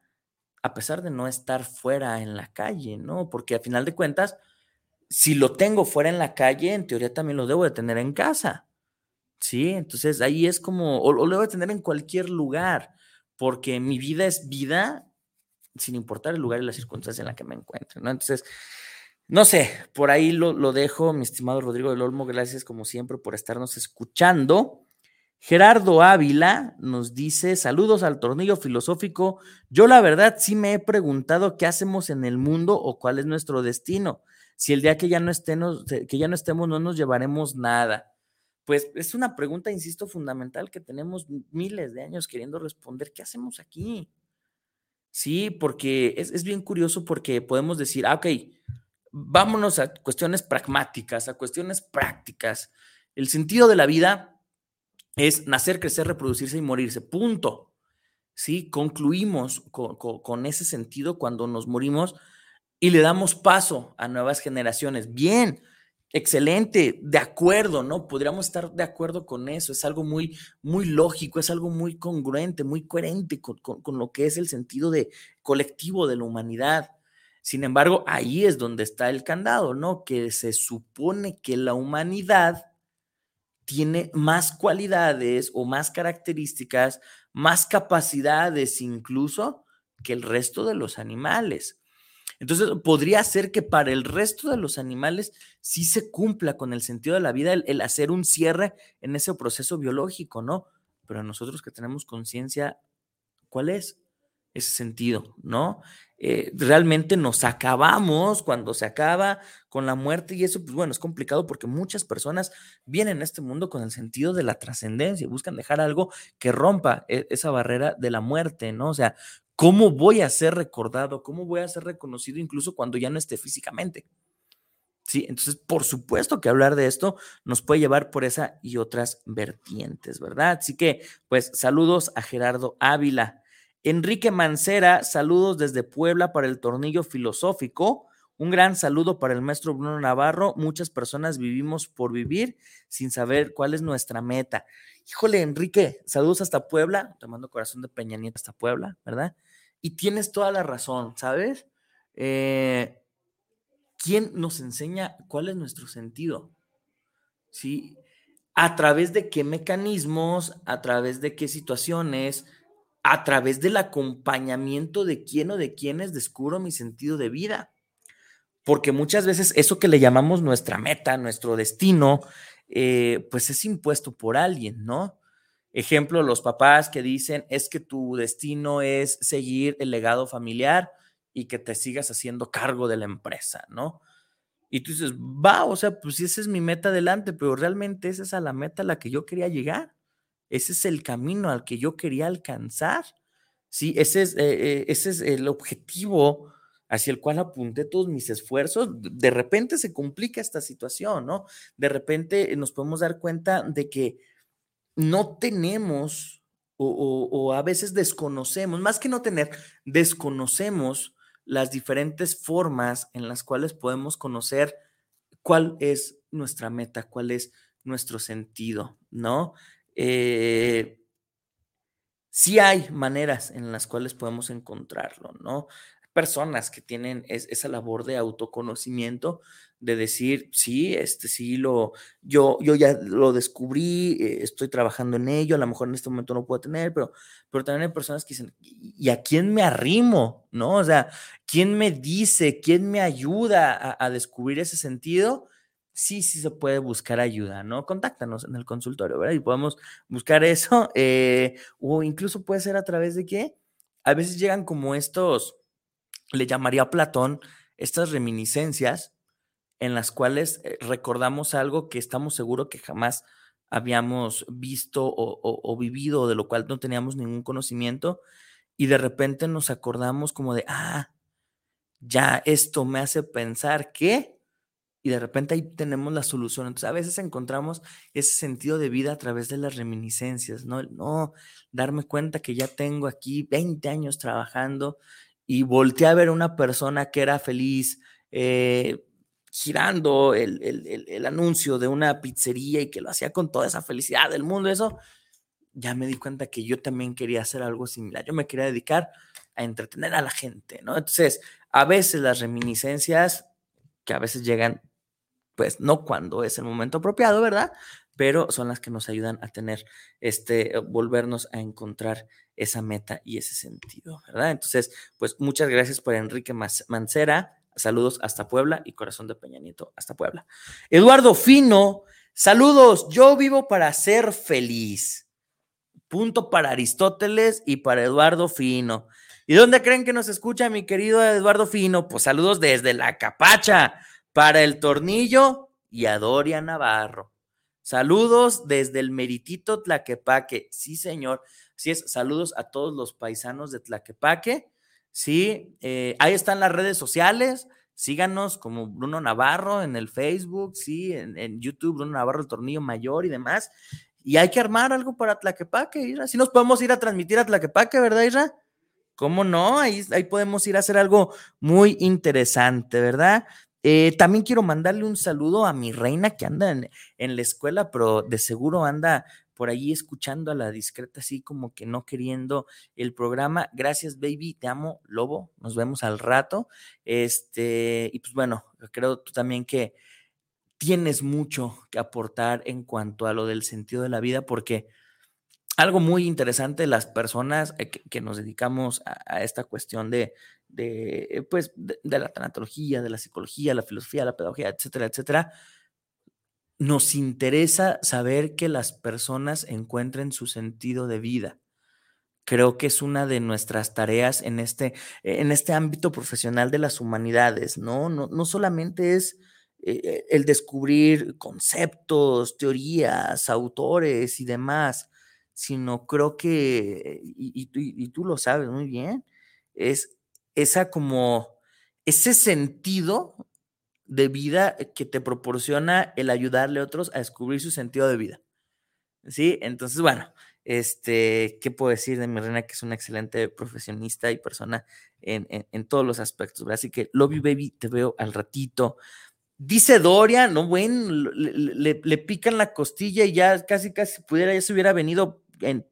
[SPEAKER 4] a pesar de no estar fuera en la calle, ¿no? Porque a final de cuentas, si lo tengo fuera en la calle, en teoría también lo debo de tener en casa, ¿sí? Entonces ahí es como, o, lo debo de tener en cualquier lugar, porque mi vida es vida sin importar el lugar y la circunstancia en la que me encuentre, ¿no? Entonces, no sé, por ahí lo, lo dejo, mi estimado Rodrigo del Olmo, gracias como siempre por estarnos escuchando. Gerardo Ávila nos dice, saludos al tornillo filosófico. Yo la verdad sí me he preguntado qué hacemos en el mundo o cuál es nuestro destino. Si el día que ya no estemos, que ya no estemos no nos llevaremos nada. Pues es una pregunta, insisto, fundamental que tenemos miles de años queriendo responder. ¿Qué hacemos aquí? Sí, porque es, es bien curioso porque podemos decir, ah, ok, vámonos a cuestiones pragmáticas, a cuestiones prácticas. El sentido de la vida es nacer, crecer, reproducirse y morirse. Punto. ¿Sí? Concluimos con, ese sentido cuando nos morimos y le damos paso a nuevas generaciones. Bien, excelente, de acuerdo, ¿no? Podríamos estar de acuerdo con eso. Es algo muy, muy lógico, es algo muy congruente, muy coherente con, con lo que es el sentido de colectivo de la humanidad. Sin embargo, ahí es donde está el candado, ¿no? Que se supone que la humanidad tiene más cualidades o más características, más capacidades incluso que el resto de los animales. Entonces, podría ser que para el resto de los animales sí se cumpla con el sentido de la vida el, hacer un cierre en ese proceso biológico, ¿no? Pero nosotros que tenemos conciencia, ¿cuál es ese sentido, ¿no? Eh, realmente nos acabamos cuando se acaba con la muerte y eso, pues bueno, es complicado porque muchas personas vienen a este mundo con el sentido de la trascendencia buscan dejar algo que rompa e, esa barrera de la muerte, ¿no? O sea, ¿cómo voy a ser recordado? ¿Cómo voy a ser reconocido incluso cuando ya no esté físicamente? Sí, entonces, por supuesto que hablar de esto nos puede llevar por esa y otras vertientes, ¿verdad? Así que, pues, saludos a Gerardo Ávila. Enrique Mancera, saludos desde Puebla para el tornillo filosófico. Un gran saludo para el maestro Bruno Navarro. Muchas personas vivimos por vivir sin saber cuál es nuestra meta. Híjole, Enrique, saludos hasta Puebla. Te mando corazón de Peña hasta Puebla, ¿verdad? Y tienes toda la razón, ¿sabes? Eh, ¿Quién nos enseña cuál es nuestro sentido? ¿Sí? ¿A través de qué mecanismos? ¿A través de qué situaciones? A través del acompañamiento de quién o de quienes descubro mi sentido de vida. Porque muchas veces eso que le llamamos nuestra meta, nuestro destino, eh, pues es impuesto por alguien, ¿no? Ejemplo, los papás que dicen es que tu destino es seguir el legado familiar y que te sigas haciendo cargo de la empresa, ¿no? Y tú dices, va, o sea, pues esa es mi meta adelante, pero realmente esa es a la meta a la que yo quería llegar. Ese es el camino al que yo quería alcanzar. Sí, ese es, eh, eh, ese es el objetivo hacia el cual apunté todos mis esfuerzos. De repente se complica esta situación, ¿no? De repente nos podemos dar cuenta de que no tenemos o, o, a veces desconocemos, más que no tener, desconocemos las diferentes formas en las cuales podemos conocer cuál es nuestra meta, cuál es nuestro sentido, ¿no? Eh, sí hay maneras en las cuales podemos encontrarlo, ¿no? Personas que tienen esa labor de autoconocimiento, de decir, sí, este sí lo, yo, yo ya lo descubrí, eh, estoy trabajando en ello, a lo mejor en este momento no puedo tener, pero, pero también hay personas que dicen, ¿y a quién me arrimo? ¿No? O sea, ¿quién me dice, quién me ayuda a, a descubrir ese sentido? Sí, sí se puede buscar ayuda, ¿no? Contáctanos en el consultorio, ¿verdad? Y podemos buscar eso, eh, o incluso puede ser a través de que a veces llegan como estos, le llamaría Platón, estas reminiscencias en las cuales eh, recordamos algo que estamos seguros que jamás habíamos visto o, o, vivido, de lo cual no teníamos ningún conocimiento, y de repente nos acordamos como de, ah, ya esto me hace pensar que, y de repente ahí tenemos la solución. Entonces, a veces encontramos ese sentido de vida a través de las reminiscencias, ¿no? No, darme cuenta que ya tengo aquí 20 años trabajando y volteé a ver a una persona que era feliz, eh, girando el, el, el, anuncio de una pizzería y que lo hacía con toda esa felicidad del mundo, eso, ya me di cuenta que yo también quería hacer algo similar. Yo me quería dedicar a entretener a la gente, ¿no? Entonces, a veces las reminiscencias, que a veces llegan pues no cuando es el momento apropiado, ¿verdad? Pero son las que nos ayudan a tener, este, volvernos a encontrar esa meta y ese sentido, ¿verdad? Entonces, pues muchas gracias por Enrique Mancera. Saludos hasta Puebla y Corazón de Peña Nieto hasta Puebla. Eduardo Fino, saludos. Yo vivo para ser feliz. Punto para Aristóteles y para Eduardo Fino. ¿Y dónde creen que nos escucha mi querido Eduardo Fino? Pues saludos desde la capacha para el tornillo y a Doria Navarro. Saludos desde el meritito Tlaquepaque. Sí, señor. Así es, saludos a todos los paisanos de Tlaquepaque. Sí, eh, ahí están las redes sociales. Síganos como Bruno Navarro en el Facebook, sí, en, YouTube, Bruno Navarro, el tornillo mayor y demás. Y hay que armar algo para Tlaquepaque, Isra. Si nos podemos ir a transmitir a Tlaquepaque, ¿verdad, Isra? ¿Cómo no? Ahí, ahí podemos ir a hacer algo muy interesante, ¿verdad? Eh, también quiero mandarle un saludo a mi reina que anda en, la escuela, pero de seguro anda por ahí escuchando a la discreta, así como que no queriendo el programa. Gracias, baby, te amo, lobo. Nos vemos al rato. Este, y pues bueno, creo tú también que tienes mucho que aportar en cuanto a lo del sentido de la vida, porque algo muy interesante, las personas eh, que, nos dedicamos a, esta cuestión de, de pues, de, la tanatología, de la psicología, la filosofía, la pedagogía, etcétera, etcétera, nos interesa saber que las personas encuentren su sentido de vida. Creo que es una de nuestras tareas en este, en este ámbito profesional de las humanidades, ¿no? No, no solamente es eh, el descubrir conceptos, teorías, autores y demás, sino creo que, y, y, tú lo sabes muy bien, es esa como, ese sentido de vida que te proporciona el ayudarle a otros a descubrir su sentido de vida. ¿Sí? Entonces, bueno, este, ¿qué puedo decir de mi reina? Que es una excelente profesionista y persona en, en, todos los aspectos, ¿verdad? Así que, love you, baby, te veo al ratito. Dice Doria, no, bueno, le, le, pican la costilla y ya casi, casi pudiera, ya se hubiera venido en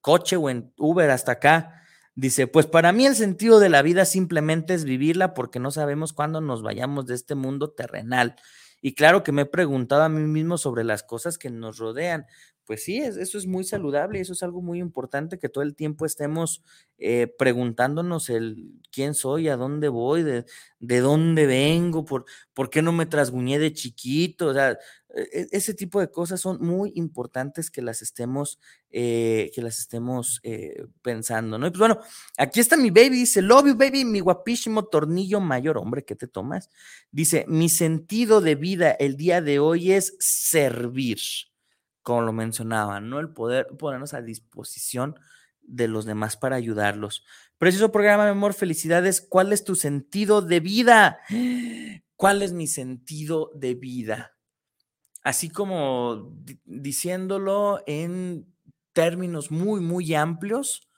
[SPEAKER 4] coche o en Uber hasta acá. Dice, pues para mí el sentido de la vida simplemente es vivirla porque no sabemos cuándo nos vayamos de este mundo terrenal. Y claro que me he preguntado a mí mismo sobre las cosas que nos rodean. Pues sí, eso es muy saludable y eso es algo muy importante que todo el tiempo estemos eh, preguntándonos el quién soy, a dónde voy, de, de dónde vengo, por, por qué no me trasguñé de chiquito. O sea, ese tipo de cosas son muy importantes que las estemos, eh, que las estemos eh, pensando, ¿no? Pues bueno, aquí está mi baby, dice, love you, baby, mi guapísimo tornillo mayor, hombre, ¿qué te tomas? Dice, mi sentido de vida el día de hoy es servir, como lo mencionaba, ¿no? El poder ponernos a disposición de los demás para ayudarlos. Precioso programa, mi amor, felicidades. ¿Cuál es tu sentido de vida? ¿Cuál es mi sentido de vida? Así como diciéndolo en términos muy, muy amplios,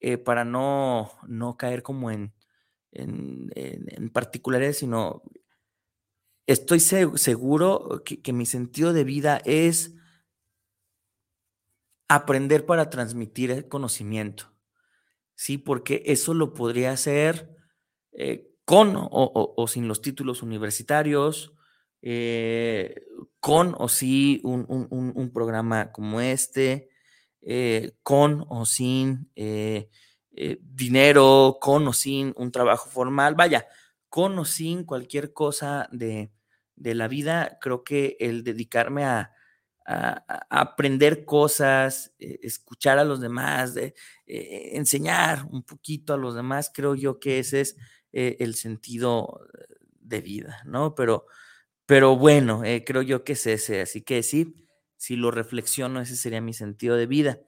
[SPEAKER 4] eh, para no, no, caer como en, en, particulares, sino estoy seguro que, que mi sentido de vida es aprender para transmitir el conocimiento. Sí, porque eso lo podría hacer eh, con o, sin los títulos universitarios, eh, con o sí un, programa como este, eh, con o sin eh, dinero, con o sin un trabajo formal, vaya, con o sin cualquier cosa de, de la vida, creo que el dedicarme a, aprender cosas, eh, escuchar a los demás, de, eh, enseñar un poquito a los demás, creo yo que ese es eh, el sentido de vida, ¿no? Pero, pero bueno, creo yo que es ese, así que sí, si lo reflexiono, ese sería mi sentido de vida.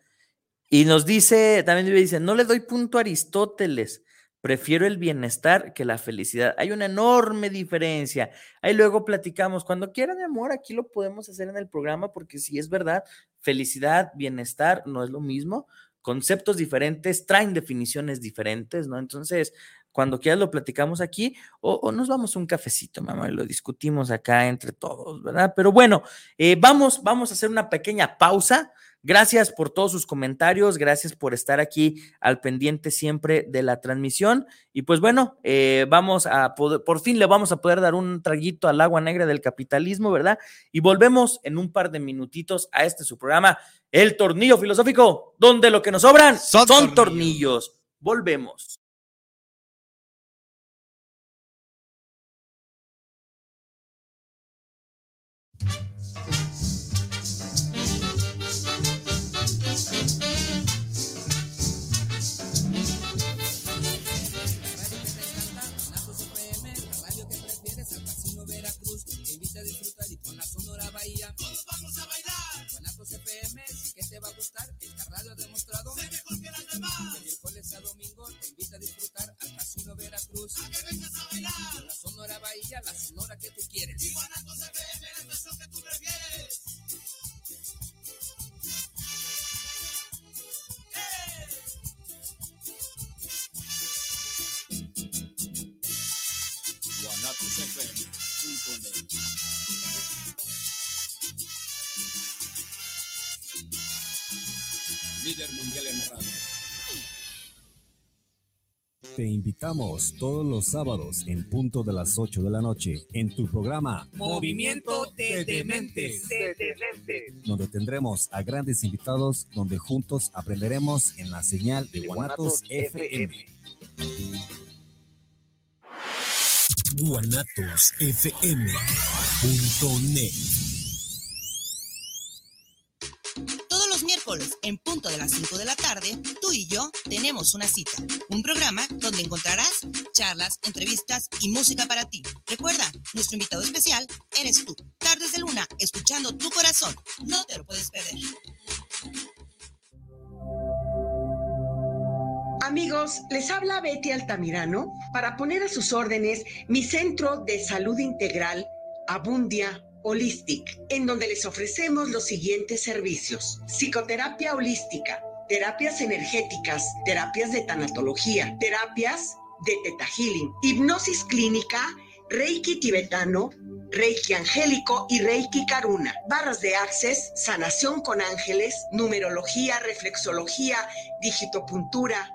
[SPEAKER 4] Y nos dice, también dice, no le doy punto a Aristóteles, prefiero el bienestar que la felicidad. Hay una enorme diferencia. Ahí luego platicamos, cuando quiera mi amor, aquí lo podemos hacer en el programa, porque si es verdad, felicidad, bienestar no es lo mismo. Conceptos diferentes traen definiciones diferentes, ¿no? Entonces, cuando quieras lo platicamos aquí o, nos vamos a un cafecito, mamá, y lo discutimos acá entre todos, ¿verdad? Pero bueno, eh, vamos, vamos a hacer una pequeña pausa. Gracias por todos sus comentarios, gracias por estar aquí al pendiente siempre de la transmisión. Y pues bueno, eh, vamos a poder, por fin le vamos a poder dar un traguito al agua negra del capitalismo, ¿verdad? Y volvemos en un par de minutitos a este su programa, El Tornillo Filosófico, donde lo que nos sobran son, tornillos. Volvemos.
[SPEAKER 3] Gustar. Esta radio ha demostrado ser mejor que las demás. De miércoles a domingo te invita a disfrutar al Casino Veracruz. A que vengas a bailar. La Sonora Bahía, la Sonora que tú quieres. Y FM, la estación que tú prefieres.
[SPEAKER 1] Te invitamos todos los sábados en punto de las 8 de la noche en tu programa
[SPEAKER 3] Movimiento de Dementes,
[SPEAKER 1] donde tendremos a grandes invitados donde juntos aprenderemos en la señal de Guanatos FM. guanatosfm.net
[SPEAKER 6] en punto de las 5 de la tarde, tú y yo tenemos una cita. Un programa donde encontrarás charlas, entrevistas y música para ti. Recuerda, nuestro invitado especial eres tú. Tardes de Luna, escuchando tu corazón. No te lo puedes perder.
[SPEAKER 5] Amigos, les habla Betty Altamirano para poner a sus órdenes mi centro de salud integral, Abundia Holistic, en donde les ofrecemos los siguientes servicios. Psicoterapia holística, terapias energéticas, terapias de tanatología, terapias de teta healing, hipnosis clínica, reiki tibetano, reiki angélico y reiki karuna, barras de access, sanación con ángeles, numerología, reflexología, digitopuntura,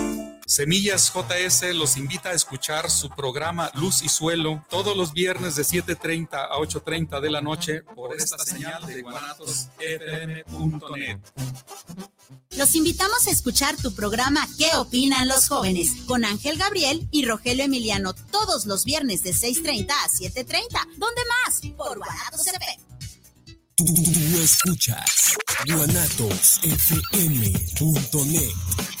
[SPEAKER 7] Semillas JS los invita a escuchar su programa Luz y Suelo todos los viernes de 7.30 a 8.30 de la noche por esta señal de guanatosfm.net.
[SPEAKER 6] Los invitamos a escuchar tu programa ¿Qué opinan los jóvenes? con Ángel Gabriel y Rogelio Emiliano todos los viernes de 6.30 a 7.30. ¿Dónde más? Por Guanatos FM.
[SPEAKER 1] Tú, escuchas guanatosfm.net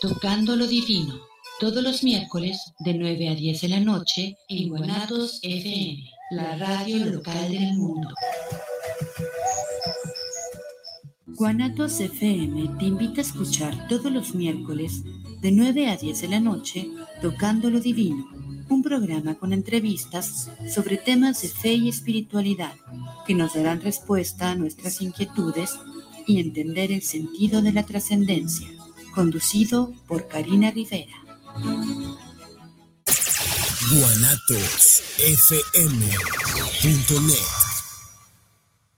[SPEAKER 8] Tocando lo Divino, todos los miércoles de 9 a 10 de la noche en Guanatos FM, la radio local del mundo. Guanatos FM te invita a escuchar todos los miércoles de 9 a 10 de la noche Tocando lo Divino, un programa con entrevistas sobre temas de fe y espiritualidad que nos darán respuesta a nuestras inquietudes y entender el sentido de la trascendencia, conducido por Karina Rivera.
[SPEAKER 9] guanatosfm.net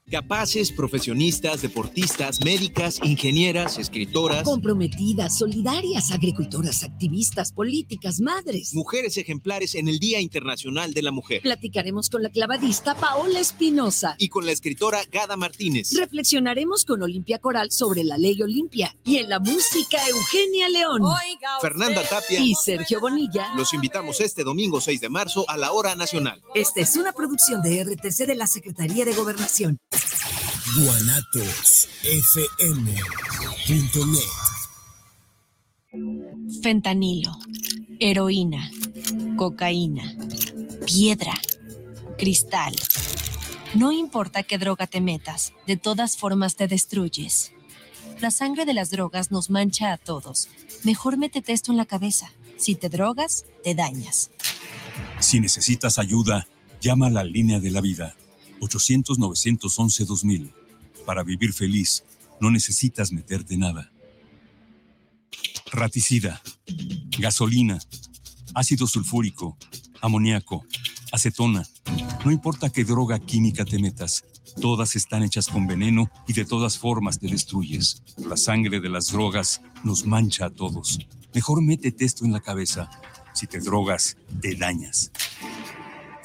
[SPEAKER 9] Capaces, profesionistas, deportistas, médicas, ingenieras, escritoras.
[SPEAKER 10] Comprometidas, solidarias, agricultoras, activistas, políticas, madres.
[SPEAKER 9] Mujeres ejemplares en el Día Internacional de la Mujer.
[SPEAKER 10] Platicaremos con la clavadista Paola Espinosa.
[SPEAKER 9] Y con la escritora Gada Martínez.
[SPEAKER 10] Reflexionaremos con Olimpia Coral sobre la ley Olimpia. Y en la música Eugenia León.
[SPEAKER 9] Fernanda Tapia.
[SPEAKER 10] Y Sergio Bonilla.
[SPEAKER 9] Los invitamos este domingo 6 de marzo a la hora nacional.
[SPEAKER 10] Esta es una producción de RTC de la Secretaría de Gobernación
[SPEAKER 2] guanatosfm.net. Fentanilo, heroína, cocaína, piedra, cristal. No importa qué droga te metas, de todas formas te destruyes. La sangre de las drogas nos mancha a todos. Mejor métete esto en la cabeza. Si te drogas, te dañas.
[SPEAKER 11] Si necesitas ayuda, llama a la línea de la vida 800-911-2000. Para vivir feliz, no necesitas meterte nada. Raticida, gasolina, ácido sulfúrico, amoníaco, acetona. No importa qué droga química te metas, todas están hechas con veneno y de todas formas te destruyes. La sangre de las drogas nos mancha a todos. Mejor métete esto en la cabeza. Si te drogas, te dañas.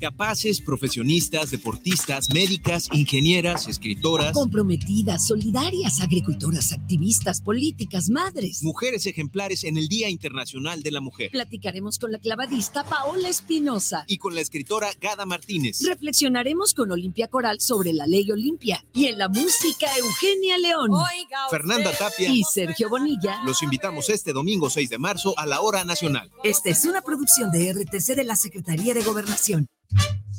[SPEAKER 9] Capaces, profesionistas, deportistas, médicas, ingenieras, escritoras.
[SPEAKER 10] Comprometidas, solidarias, agricultoras, activistas, políticas, madres.
[SPEAKER 9] Mujeres ejemplares en el Día Internacional de la Mujer.
[SPEAKER 10] Platicaremos con la clavadista Paola Espinosa.
[SPEAKER 9] Y con la escritora Gada Martínez.
[SPEAKER 10] Reflexionaremos con Olimpia Coral sobre la ley Olimpia. Y en la música Eugenia León.
[SPEAKER 9] Fernanda Tapia.
[SPEAKER 10] Y Sergio Bonilla.
[SPEAKER 9] Los invitamos este domingo 6 de marzo a la hora nacional.
[SPEAKER 10] Esta es una producción de RTC de la Secretaría de Gobernación.
[SPEAKER 4] Su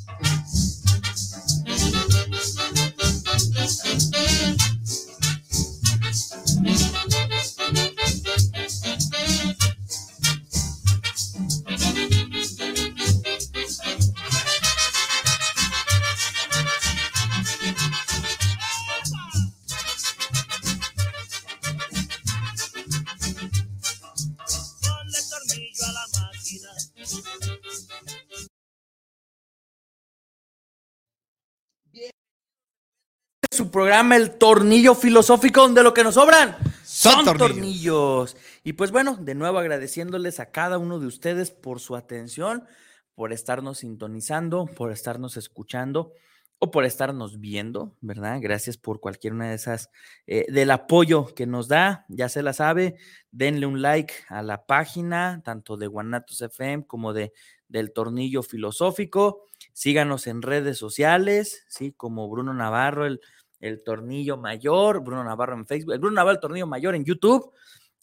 [SPEAKER 4] programa El Tornillo Filosófico, donde lo que nos sobran son, tornillos. Y pues bueno, de nuevo agradeciéndoles a cada uno de ustedes por su atención, por estarnos sintonizando, por estarnos escuchando o por estarnos viendo, ¿verdad? Gracias por cualquier una de esas, eh, del apoyo que nos da, ya se la sabe, denle un like a la página, tanto de Guanatos FM como de del Tornillo Filosófico. Síganos en redes sociales, ¿sí? Como Bruno Navarro, el el Tornillo Mayor, Bruno Navarro en Facebook, el Bruno Navarro, el Tornillo Mayor en YouTube,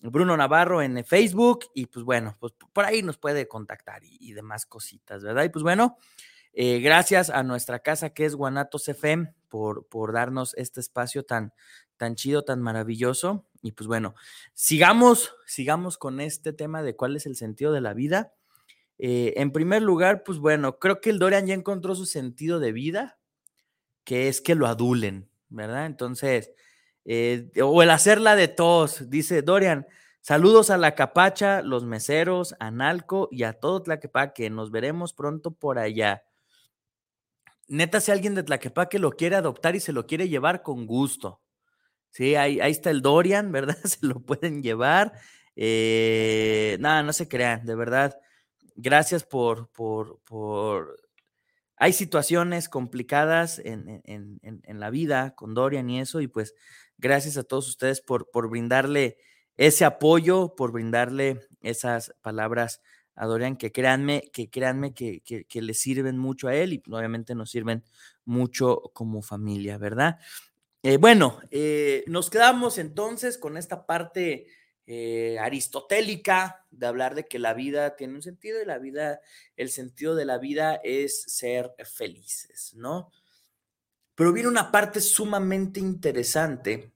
[SPEAKER 4] Bruno Navarro en Facebook, y pues bueno, pues por ahí nos puede contactar y, demás cositas, ¿verdad? Y pues bueno, Eh, gracias a nuestra casa que es Guanatos FM por, por darnos este espacio tan, tan chido, tan maravilloso. Y pues bueno, sigamos, sigamos con este tema de cuál es el sentido de la vida. Eh, en primer lugar, pues bueno, creo que el Dorian ya encontró su sentido de vida, que es que lo adulen, ¿verdad? Entonces, eh, o el hacerla de todos, dice Dorian, saludos a la capacha, los meseros, a Nalco y a todo Tlaquepaque, nos veremos pronto por allá. Neta, si alguien de Tlaquepaque lo quiere adoptar y se lo quiere llevar con gusto. Sí, ahí, ahí está el Dorian, ¿verdad? Se lo pueden llevar. Eh, nada, no se crean, de verdad. Gracias por, por, por... Hay situaciones complicadas en, en, en, en, la vida con Dorian y eso, y pues gracias a todos ustedes por, por brindarle ese apoyo, por brindarle esas palabras a Dorian, que créanme, que créanme que, que, le sirven mucho a él y obviamente nos sirven mucho como familia, ¿verdad? Eh, bueno, eh, nos quedamos entonces con esta parte eh, aristotélica de hablar de que la vida tiene un sentido y la vida, el sentido de la vida es ser felices, ¿no? Pero viene una parte sumamente interesante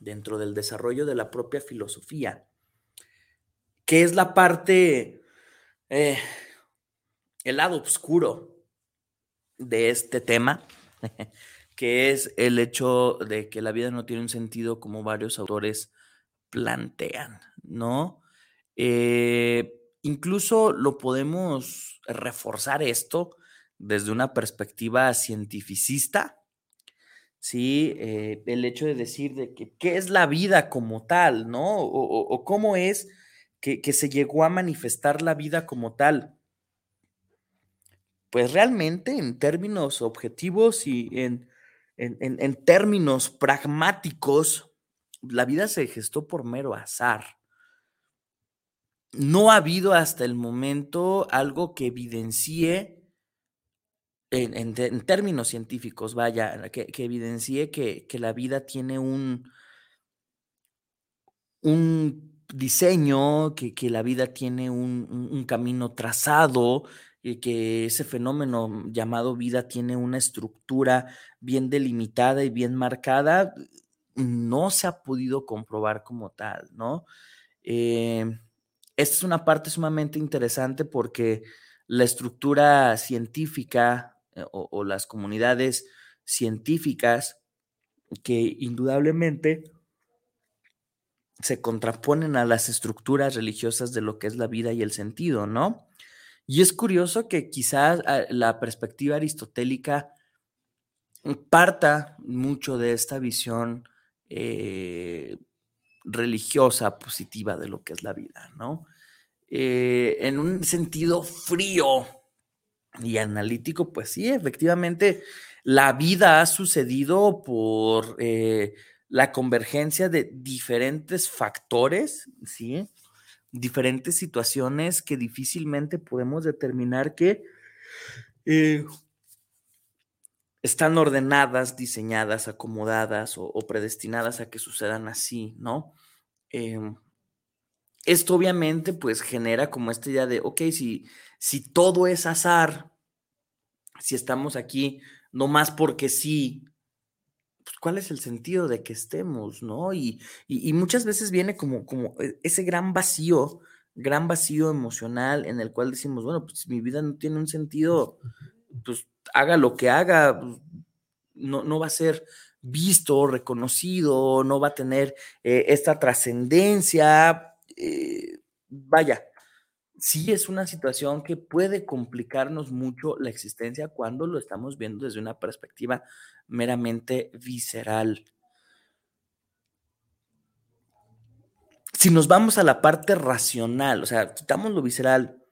[SPEAKER 4] dentro del desarrollo de la propia filosofía, que es la parte, eh, el lado oscuro de este tema, que es el hecho de que la vida no tiene un sentido como varios autores plantean, ¿no? Eh, incluso lo podemos reforzar esto desde una perspectiva cientificista, ¿sí? Eh, el hecho de decir de que qué es la vida como tal, ¿no? O, cómo es que, que, se llegó a manifestar la vida como tal. Pues realmente en términos objetivos y en, en, en, en términos pragmáticos, la vida se gestó por mero azar. No ha habido hasta el momento algo que evidencie, en, términos científicos, vaya, que, que evidencie que, que, la vida tiene un, un diseño, que, que, la vida tiene un, un, un camino trazado, y que ese fenómeno llamado vida tiene una estructura bien delimitada y bien marcada no se ha podido comprobar como tal, ¿no? Eh, esta es una parte sumamente interesante porque la estructura científica eh, o, o, las comunidades científicas que indudablemente se contraponen a las estructuras religiosas de lo que es la vida y el sentido, ¿no? Y es curioso que quizás ah, la perspectiva aristotélica parta mucho de esta visión eh, religiosa positiva de lo que es la vida, ¿no? Eh, en un sentido frío y analítico, pues sí, efectivamente, la vida ha sucedido por eh, la convergencia de diferentes factores, ¿sí? Diferentes situaciones que difícilmente podemos determinar que eh, están ordenadas, diseñadas, acomodadas o, o, predestinadas a que sucedan así, ¿no? Eh, esto obviamente pues genera como esta idea de, ok, si, si todo es azar, si estamos aquí no más porque sí, pues cuál es el sentido de que estemos, ¿no? Y, y, y muchas veces viene como, como e, ese gran vacío, gran vacío emocional en el cual decimos, bueno, pues mi vida no tiene un sentido, pues haga lo que haga, no, no va a ser visto, reconocido, no va a tener eh, esta trascendencia. Eh, vaya, sí es una situación que puede complicarnos mucho la existencia cuando lo estamos viendo desde una perspectiva meramente visceral. Si nos vamos a la parte racional, o sea, quitamos lo visceral,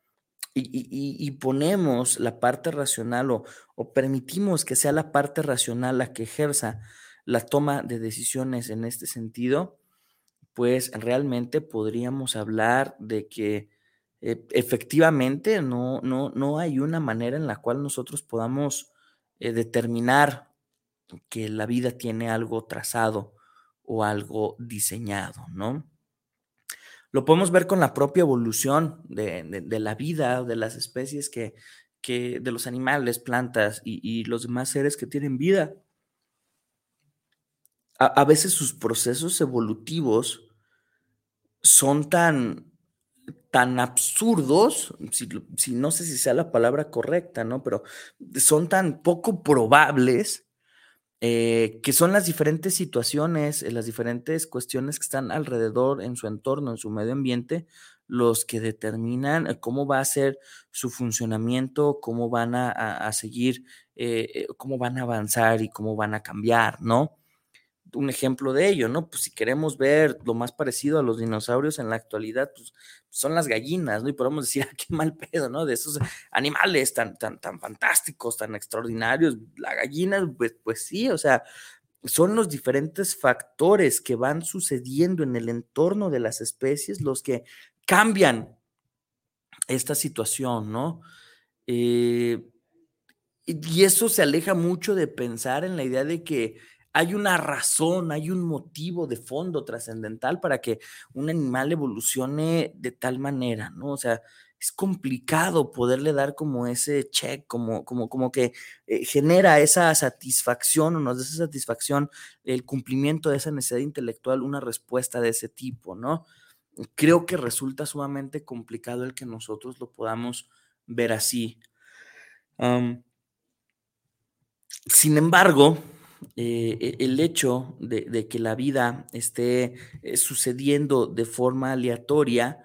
[SPEAKER 4] y, y, ponemos la parte racional o, o, permitimos que sea la parte racional la que ejerza la toma de decisiones en este sentido, pues realmente podríamos hablar de que eh, efectivamente no, no, no hay una manera en la cual nosotros podamos eh, determinar que la vida tiene algo trazado o algo diseñado, ¿no? Lo podemos ver con la propia evolución de, de, la vida, de las especies que, que de los animales, plantas y, los demás seres que tienen vida. A, veces sus procesos evolutivos son tan, tan absurdos, si, no sé si sea la palabra correcta, ¿no? Pero son tan poco probables eh, que son las diferentes situaciones, eh, las diferentes cuestiones que están alrededor en su entorno, en su medio ambiente, los que determinan eh, cómo va a ser su funcionamiento, cómo van a, seguir, eh, cómo van a avanzar y cómo van a cambiar, ¿no? Un ejemplo de ello, ¿no? Pues si queremos ver lo más parecido a los dinosaurios en la actualidad, pues son las gallinas, ¿no? Y podemos decir, ah, qué mal pedo, ¿no? De esos animales tan, tan, tan fantásticos, tan extraordinarios, la gallina, pues, pues sí, o sea, son los diferentes factores que van sucediendo en el entorno de las especies los que cambian esta situación, ¿no? Eh, y eso se aleja mucho de pensar en la idea de que hay una razón, hay un motivo de fondo trascendental para que un animal evolucione de tal manera, ¿no? O sea, es complicado poderle dar como ese check, como, como, como que eh, genera esa satisfacción o nos da esa satisfacción el cumplimiento de esa necesidad intelectual, una respuesta de ese tipo, ¿no? creo que resulta sumamente complicado el que nosotros lo podamos ver así. sin embargo, eh, e, el hecho de, que la vida esté eh, sucediendo de forma aleatoria,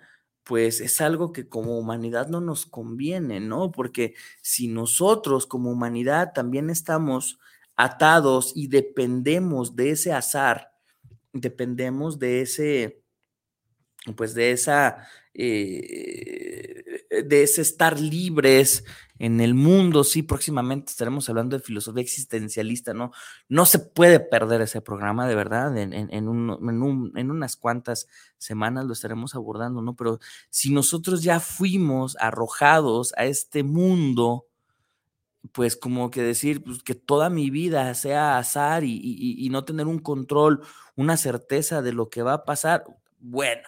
[SPEAKER 4] pues es algo que como humanidad no nos conviene, ¿no? Porque si nosotros como humanidad también estamos atados y dependemos de ese azar, dependemos de ese, pues de esa, eh, de ese estar libres en el mundo, sí, próximamente estaremos hablando de filosofía existencialista, ¿no? No se puede perder ese programa, de verdad, en, en, un, en, unas cuantas semanas lo estaremos abordando, ¿no? Pero si nosotros ya fuimos arrojados a este mundo, pues como que decir pues, que toda mi vida sea azar y, y no tener un control, una certeza de lo que va a pasar, bueno,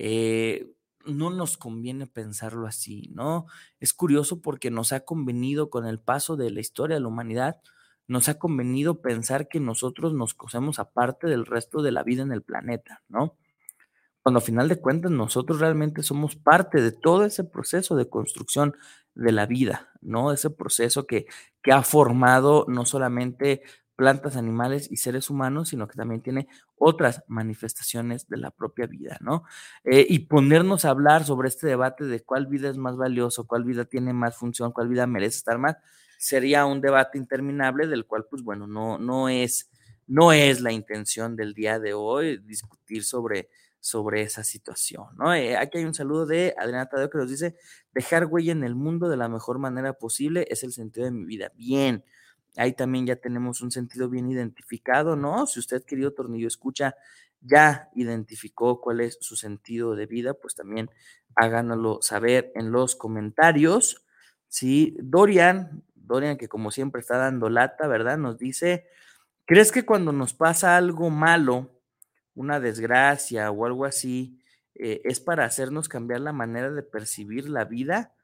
[SPEAKER 4] eh, no nos conviene pensarlo así, ¿no? Es curioso porque nos ha convenido con el paso de la historia de la humanidad, nos ha convenido pensar que nosotros nos cosemos aparte del resto de la vida en el planeta, ¿no? Cuando a final de cuentas nosotros realmente somos parte de todo ese proceso de construcción de la vida, ¿no? Ese proceso que, que ha formado no solamente plantas, animales y seres humanos, sino que también tiene otras manifestaciones de la propia vida, ¿no? Eh, y ponernos a hablar sobre este debate de cuál vida es más valioso, cuál vida tiene más función, cuál vida merece estar más, sería un debate interminable del cual, pues bueno, no, no, es, no es la intención del día de hoy discutir sobre, sobre esa situación, ¿no? Eh, aquí hay un saludo de Adriana Tadeo que nos dice, dejar huella en el mundo de la mejor manera posible es el sentido de mi vida. Bien, Ahí también ya tenemos un sentido bien identificado, ¿no? Si usted, querido tornillo, escucha, ya identificó cuál es su sentido de vida, pues también háganoslo saber en los comentarios. Sí, Dorian, Dorian, que como siempre está dando lata, ¿verdad? Nos dice, ¿crees que cuando nos pasa algo malo, una desgracia o algo así, eh, es para hacernos cambiar la manera de percibir la vida?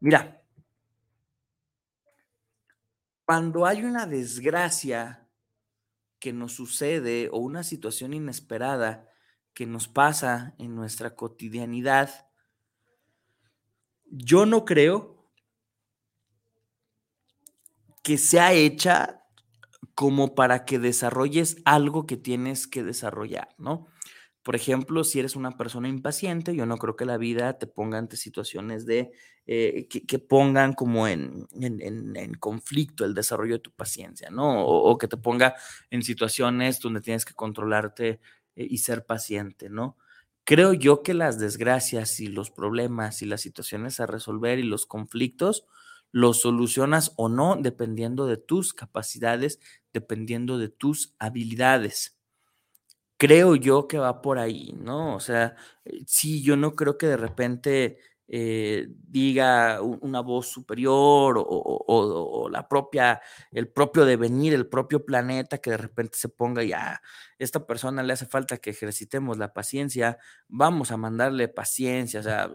[SPEAKER 4] Mira, cuando hay una desgracia que nos sucede o una situación inesperada que nos pasa en nuestra cotidianidad, yo no creo que sea hecha como para que desarrolles algo que tienes que desarrollar, ¿no? Por ejemplo, si eres una persona impaciente, yo no creo que la vida te ponga ante situaciones de eh, que, pongan como en, conflicto el desarrollo de tu paciencia, ¿no? O, que te ponga en situaciones donde tienes que controlarte eh, y ser paciente, ¿no? Creo yo que las desgracias y los problemas y las situaciones a resolver y los conflictos los solucionas o no dependiendo de tus capacidades, dependiendo de tus habilidades creo yo que va por ahí, ¿no? O sea, eh, sí, yo no creo que de repente eh, diga una voz superior o, la propia, el propio devenir, el propio planeta que de repente se ponga ya, a esta persona le hace falta que ejercitemos la paciencia, vamos a mandarle paciencia, o sea,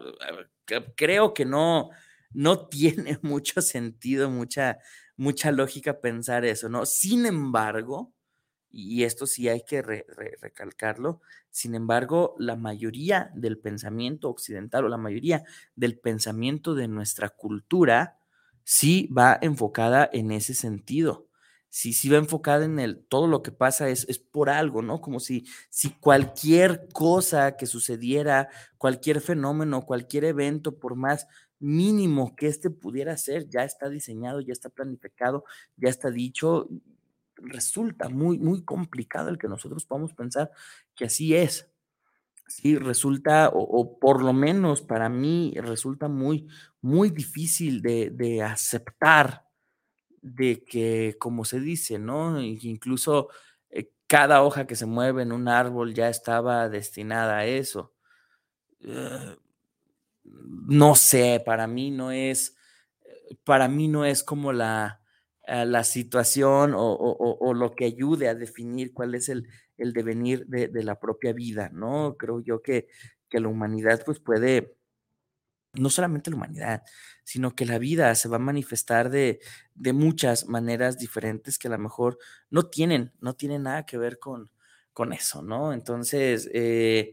[SPEAKER 4] creo que no, no tiene mucho sentido, mucha, mucha lógica pensar eso, ¿no? Sin embargo, y esto sí hay que recalcarlo, sin embargo, la mayoría del pensamiento occidental o la mayoría del pensamiento de nuestra cultura sí va enfocada en ese sentido. Sí, sí va enfocada en el todo lo que pasa es, es por algo, ¿no? Como si, si cualquier cosa que sucediera, cualquier fenómeno, cualquier evento, por más mínimo que este pudiera ser, ya está diseñado, ya está planificado, ya está dicho, resulta muy, muy complicado el que nosotros podamos pensar que así es. Sí, resulta, o, por lo menos para mí, resulta muy, muy difícil de, aceptar de que, como se dice, ¿no? Incluso eh, cada hoja que se mueve en un árbol ya estaba destinada a eso. Eh, no sé, para mí no es, para mí no es como la, eh, la situación o, lo que ayude a definir cuál es el, devenir de, la propia vida, ¿no? Creo yo que, que la humanidad pues puede, no solamente la humanidad, sino que la vida se va a manifestar de, de muchas maneras diferentes que a lo mejor no tienen, no tienen nada que ver con, con eso, ¿no? Entonces, eh,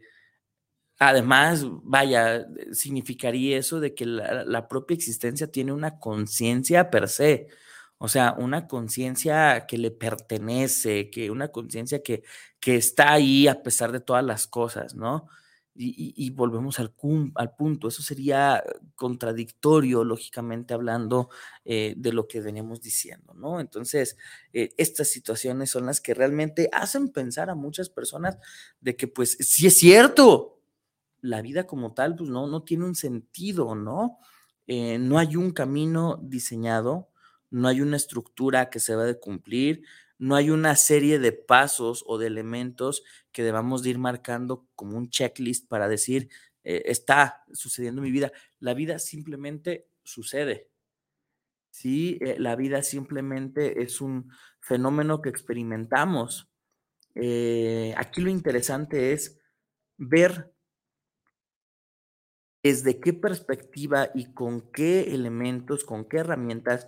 [SPEAKER 4] Además, vaya, significaría eso de que la, propia existencia tiene una conciencia per se, o sea, una conciencia que le pertenece, que una conciencia que, que está ahí a pesar de todas las cosas, ¿no? Y, volvemos al, al, punto, eso sería contradictorio, lógicamente hablando, eh, de lo que venimos diciendo, ¿no? Entonces, eh, estas situaciones son las que realmente hacen pensar a muchas personas de que, pues, sí es cierto, la vida como tal, pues no, no tiene un sentido, ¿no? Eh, no hay un camino diseñado, no hay una estructura que se va de cumplir, no hay una serie de pasos o de elementos que debamos de ir marcando como un checklist para decir, eh, está sucediendo en mi vida. La vida simplemente sucede. Sí, eh, la vida simplemente es un fenómeno que experimentamos. aquí lo interesante es ver desde qué perspectiva y con qué elementos, con qué herramientas,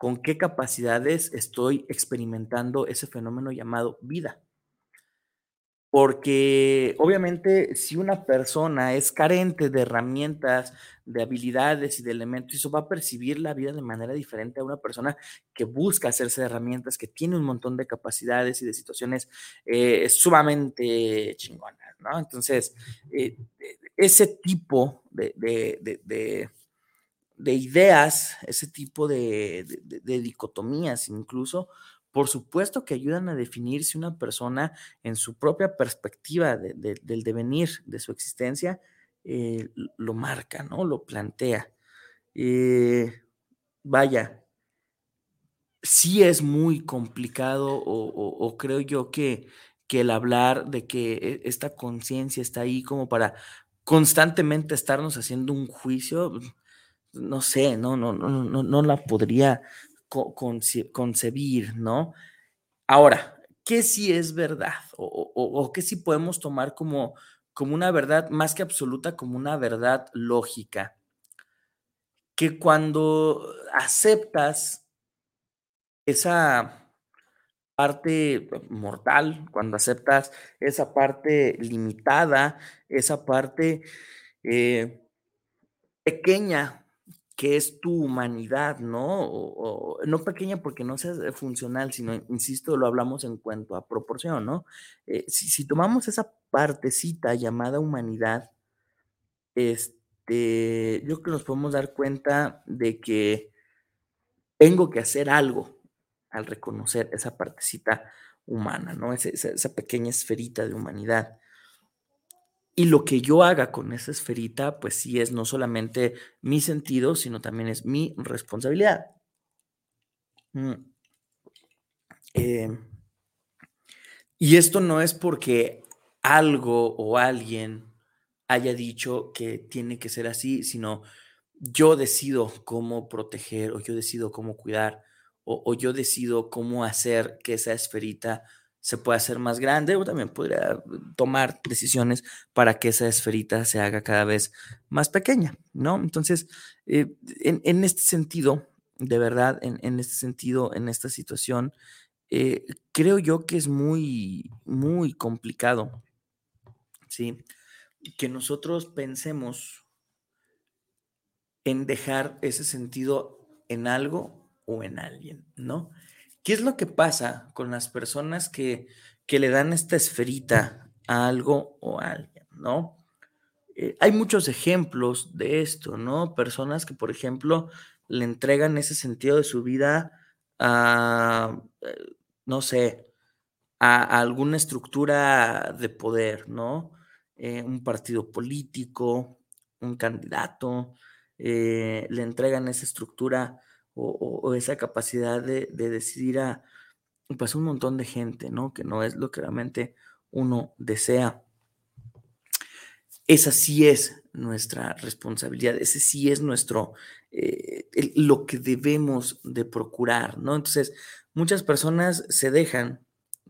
[SPEAKER 4] con qué capacidades estoy experimentando ese fenómeno llamado vida. Porque obviamente si una persona es carente de herramientas, de habilidades y de elementos, eso va a percibir la vida de manera diferente a una persona que busca hacerse de herramientas, que tiene un montón de capacidades y de situaciones eh, sumamente chingonas, ¿no? Entonces, eh, ese tipo de, ideas, ese tipo de, dicotomías incluso, por supuesto que ayudan a definir si una persona en su propia perspectiva del devenir de su existencia eh, lo marca, ¿no? Lo plantea. Eh, vaya, sí es muy complicado o, creo yo que, que, el hablar de que e, esta conciencia está ahí como para constantemente estarnos haciendo un juicio, no sé, no, no, no, no, no la podría concebir, ¿no? Ahora, ¿qué sí es verdad? O, o, qué sí podemos tomar como, como una verdad más que absoluta, como una verdad lógica? Que cuando aceptas esa parte mortal, cuando aceptas esa parte limitada, esa parte eh, pequeña que es tu humanidad, ¿no? no pequeña porque no sea funcional, sino, insisto, lo hablamos en cuanto a proporción, ¿no? Eh, si, tomamos esa partecita llamada humanidad, este, yo creo que nos podemos dar cuenta de que tengo que hacer algo, al reconocer esa partecita humana, ¿no? Esa, pequeña esferita de humanidad. Y lo que yo haga con esa esferita, pues sí es no solamente mi sentido, sino también es mi responsabilidad. Mm. Em, y esto no es porque algo o alguien haya dicho que tiene que ser así, sino yo decido cómo proteger o yo decido cómo cuidar o, yo decido cómo hacer que esa esferita se puede hacer más grande o también podría tomar decisiones para que esa esferita se haga cada vez más pequeña, ¿no? Entonces, eh, en, este sentido, de verdad, en, este sentido, en esta situación, eh, creo yo que es muy, muy complicado, ¿sí? Que nosotros pensemos en dejar ese sentido en algo o en alguien, ¿no? ¿Qué es lo que pasa con las personas que, que le dan esta esferita a algo o a alguien, ¿no? Eh, hay muchos ejemplos de esto, ¿no? Personas que, por ejemplo, le entregan ese sentido de su vida a, eh, no sé, a, alguna estructura de poder, ¿no? Eh, un partido político, un candidato, le entregan esa estructura o, esa capacidad de, decidir a pues, un montón de gente, ¿no? Que no es lo que realmente uno desea. Esa sí es nuestra responsabilidad, ese sí es nuestro, eh, lo que debemos de procurar, ¿no? Entonces, muchas personas se dejan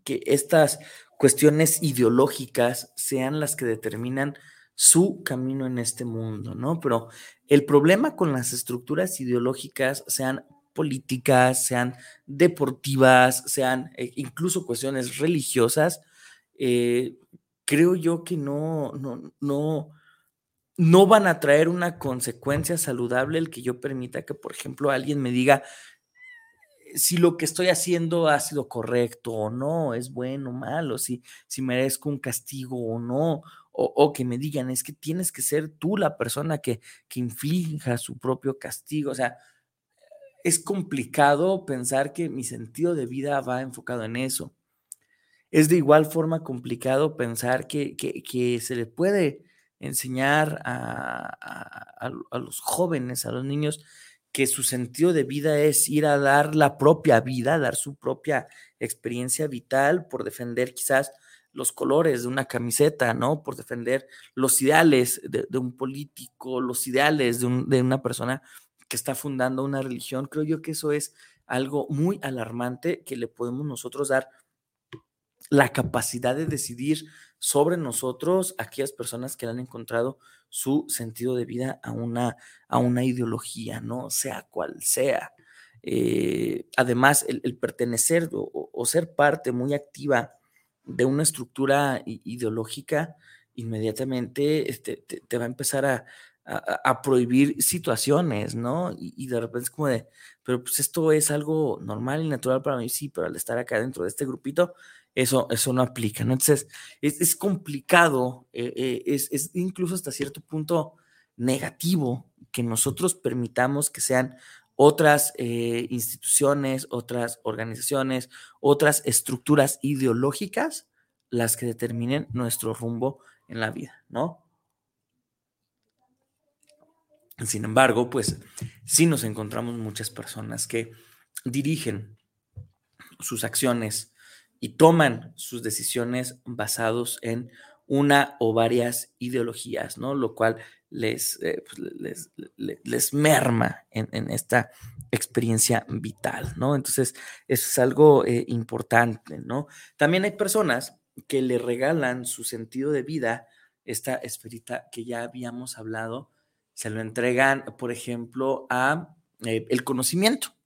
[SPEAKER 4] que estas cuestiones ideológicas sean las que determinan su camino en este mundo, ¿no? Pero el problema con las estructuras ideológicas, sean políticas, sean deportivas, sean eh, incluso cuestiones religiosas, eh, creo yo que no, no, no, no van a traer una consecuencia saludable el que yo permita que, por ejemplo, alguien me diga si lo que estoy haciendo ha sido correcto o no, es bueno o malo, si, si merezco un castigo o no, o, que me digan, es que tienes que ser tú la persona que, que inflija su propio castigo. O sea, es complicado pensar que mi sentido de vida va enfocado en eso. Es de igual forma complicado pensar que, que, se le puede enseñar a, a, los jóvenes, a los niños, que su sentido de vida es ir a dar la propia vida, dar su propia experiencia vital por defender quizás los colores de una camiseta, ¿no? Por defender los ideales de, un político, los ideales de, una persona que está fundando una religión. Creo yo que eso es algo muy alarmante que le podemos nosotros dar la capacidad de decidir sobre nosotros, aquellas personas que han encontrado su sentido de vida a una, a una ideología, ¿no? Sea cual sea. Eh, además, el, pertenecer o, ser parte muy activa de una estructura ideológica, inmediatamente este, te, va a empezar a, prohibir situaciones, ¿no? Y, de repente es como de, pero pues esto es algo normal y natural para mí, sí, pero al estar acá dentro de este grupito, eso, eso no aplica, ¿no? Entonces, es, complicado, eh, eh, es, es incluso hasta cierto punto negativo que nosotros permitamos que sean otras eh, instituciones, otras organizaciones, otras estructuras ideológicas las que determinen nuestro rumbo en la vida, ¿no? Sin embargo, pues sí nos encontramos muchas personas que dirigen sus acciones y toman sus decisiones basados en una o varias ideologías, ¿no? Lo cual les, eh, pues, les, merma en, esta experiencia vital, ¿no? Entonces, eso es algo eh, importante, ¿no? También hay personas que le regalan su sentido de vida, esta esferita que ya habíamos hablado, se lo entregan, por ejemplo, a eh, el conocimiento,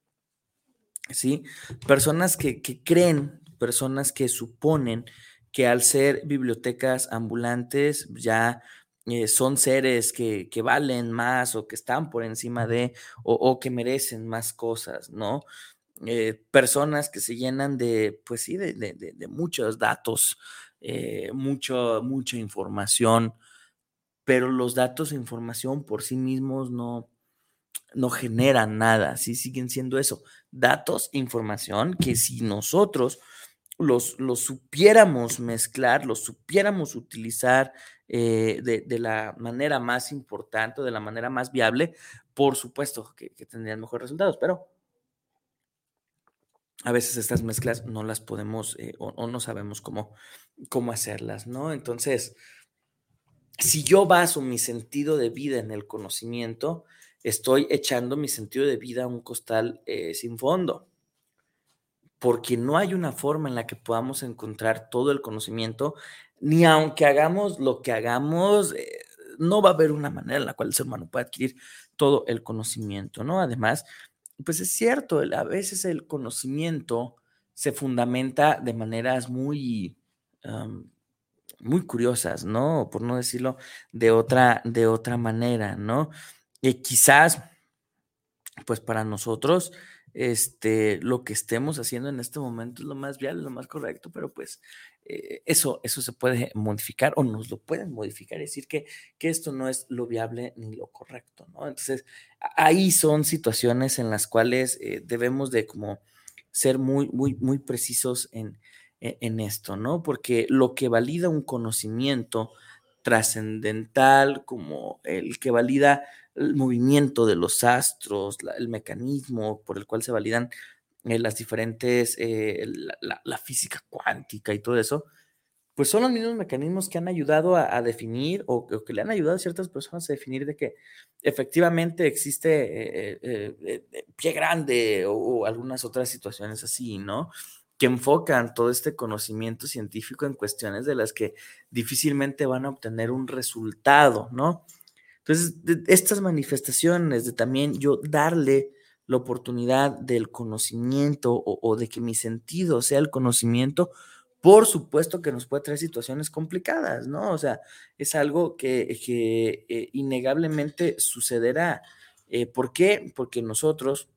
[SPEAKER 4] ¿sí? Personas que, que creen, personas que suponen que al ser bibliotecas ambulantes ya eh, son seres que, valen más o que están por encima de o, que merecen más cosas, ¿no? Eh, personas que se llenan de, pues sí, de, muchos datos, eh, mucho, mucha información, pero los datos e información por sí mismos no, no generan nada, sí siguen siendo eso, datos, e información que si nosotros los, los supiéramos mezclar, los supiéramos utilizar eh, de, la manera más importante, de la manera más viable, por supuesto que, tendrían mejores resultados, pero a veces estas mezclas no las podemos eh, o, no sabemos cómo, cómo hacerlas, ¿no? Entonces, si yo baso mi sentido de vida en el conocimiento, estoy echando mi sentido de vida a un costal eh, sin fondo porque no hay una forma en la que podamos encontrar todo el conocimiento, ni aunque hagamos lo que hagamos, eh, no va a haber una manera en la cual el ser humano pueda adquirir todo el conocimiento, ¿no? Además, pues es cierto, a veces el conocimiento se fundamenta de maneras muy, muy curiosas, ¿no? Por no decirlo de otra, de otra manera, ¿no? Y quizás, pues para nosotros, este, lo que estemos haciendo en este momento es lo más viable, lo más correcto, pero pues eh, eso, eso se puede modificar o nos lo pueden modificar, es decir, que, que esto no es lo viable ni lo correcto, ¿no? Entonces, ahí son situaciones en las cuales eh, debemos de como ser muy, muy, muy precisos en, e, en esto, ¿no? Porque lo que valida un conocimiento trascendental, como el que valida el movimiento de los astros, el mecanismo por el cual se validan eh, las diferentes, eh, la, física cuántica y todo eso, pues son los mismos mecanismos que han ayudado a, definir o, que le han ayudado a ciertas personas a definir de que efectivamente existe eh, pie grande o algunas otras situaciones así, ¿no? Que enfocan todo este conocimiento científico en cuestiones de las que difícilmente van a obtener un resultado, ¿no? Entonces, estas manifestaciones de también yo darle la oportunidad del conocimiento o, de que mi sentido sea el conocimiento, por supuesto que nos puede traer situaciones complicadas, ¿no? O sea, es algo que, que eh, innegablemente sucederá. Eh, ¿Por qué? Porque nosotros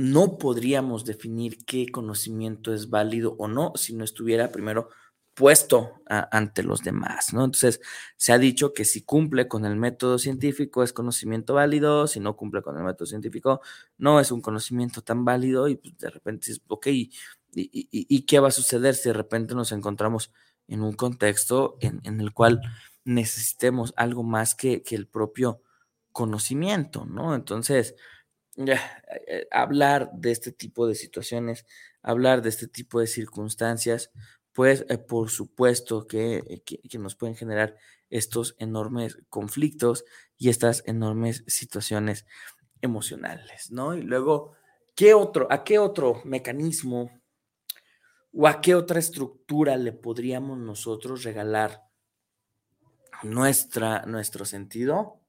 [SPEAKER 4] no podríamos definir qué conocimiento es válido o no si no estuviera primero puesto ante los demás, ¿no? Entonces, se ha dicho que si cumple con el método científico es conocimiento válido, si no cumple con el método científico no es un conocimiento tan válido y pues, de repente ok, ¿y, qué va a suceder si de repente nos encontramos en un contexto en, el cual necesitemos algo más que, el propio conocimiento, ¿no? Entonces, hablar de este tipo de situaciones, hablar de este tipo de circunstancias, pues eh, por supuesto eh, que, que, nos pueden generar estos enormes conflictos y estas enormes situaciones emocionales, ¿no? Y luego, ¿qué otro, a qué otro mecanismo o a qué otra estructura le podríamos nosotros regalar nuestra, nuestro sentido?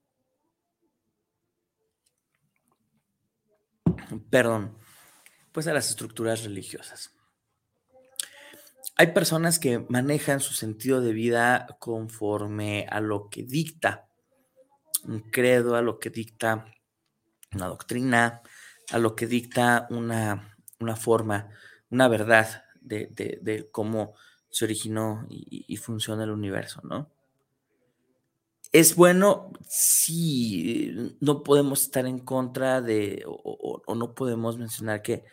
[SPEAKER 4] Perdón, pues a las estructuras religiosas. Hay personas que manejan su sentido de vida conforme a lo que dicta un credo, a lo que dicta una doctrina, a lo que dicta una, forma, una verdad de, cómo se originó y, y funciona el universo, ¿no? Es bueno, sí, no podemos estar en contra de, o, no podemos mencionar que,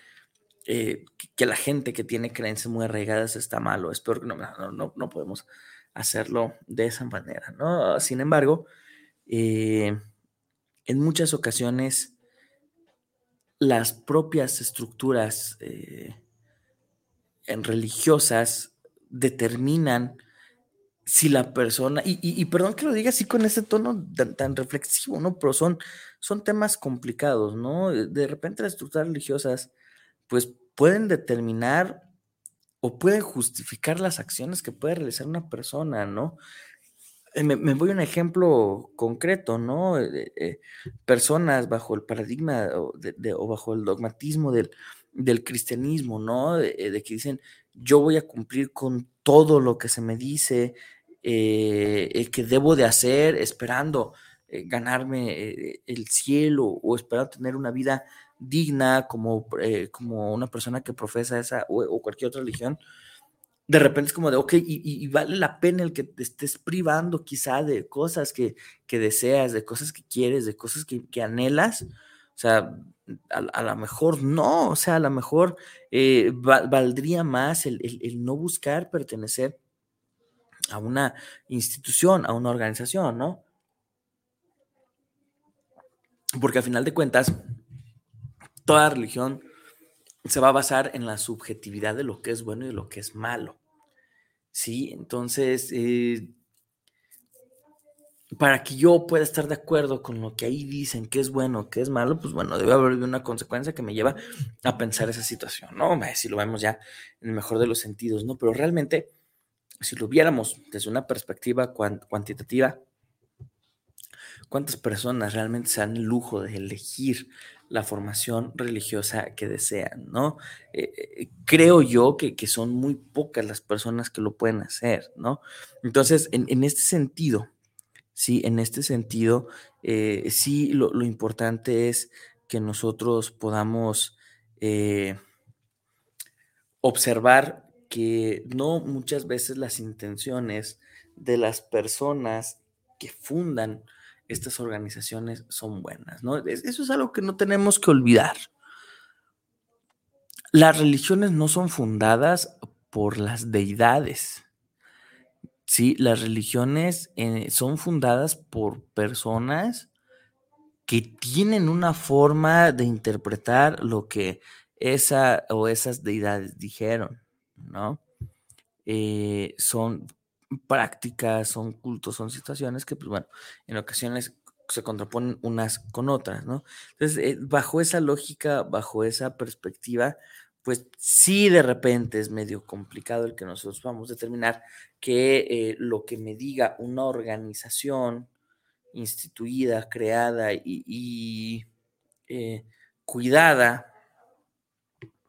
[SPEAKER 4] eh, que la gente que tiene creencias muy arraigadas está malo, es peor que no, no, no podemos hacerlo de esa manera, ¿no? Sin embargo, eh, en muchas ocasiones las propias estructuras eh, religiosas determinan si la persona, y, perdón que lo diga así con ese tono tan, reflexivo, ¿no? Pero son, son temas complicados, ¿no? De repente las estructuras religiosas, pues pueden determinar o pueden justificar las acciones que puede realizar una persona, ¿no? Eh, me, voy a un ejemplo concreto, ¿no? Eh, eh, personas bajo el paradigma o, bajo el dogmatismo del, del cristianismo, ¿no? de, que dicen, yo voy a cumplir con todo lo que se me dice, eh, que debo de hacer esperando eh, ganarme eh, el cielo o esperando tener una vida digna como, como una persona que profesa esa o, cualquier otra religión, de repente es como de, ok, y, vale la pena el que te estés privando quizá de cosas que, deseas, de cosas que quieres, de cosas que, anhelas. O sea, a, lo mejor no, o sea, a lo mejor valdría más el, el no buscar pertenecer a una institución, a una organización, ¿no? Porque al final de cuentas, toda religión se va a basar en la subjetividad de lo que es bueno y lo que es malo. Sí, entonces, eh, para que yo pueda estar de acuerdo con lo que ahí dicen, que es bueno, que es malo, pues bueno, debe haber una consecuencia que me lleva a pensar esa situación, ¿no? Si lo vemos ya en el mejor de los sentidos, ¿no? Pero realmente, si lo viéramos desde una perspectiva cuantitativa, ¿cuántas personas realmente se dan el lujo de elegir la formación religiosa que desean, ¿no? Eh, eh, creo yo que, son muy pocas las personas que lo pueden hacer, ¿no? Entonces, en este sentido, Sí, en este sentido, eh, sí, lo, importante es que nosotros podamos observar que no muchas veces las intenciones de las personas que fundan estas organizaciones son buenas, ¿no? Eso es algo que no tenemos que olvidar. Las religiones no son fundadas por las deidades, Sí, las religiones eh, son fundadas por personas que tienen una forma de interpretar lo que esa o esas deidades dijeron, ¿no? Eh, son prácticas, son cultos, son situaciones que, pues bueno, en ocasiones se contraponen unas con otras, ¿no? Entonces, eh, bajo esa lógica, bajo esa perspectiva, pues sí de repente es medio complicado el que nosotros vamos a determinar que eh, lo que me diga una organización instituida, creada y, cuidada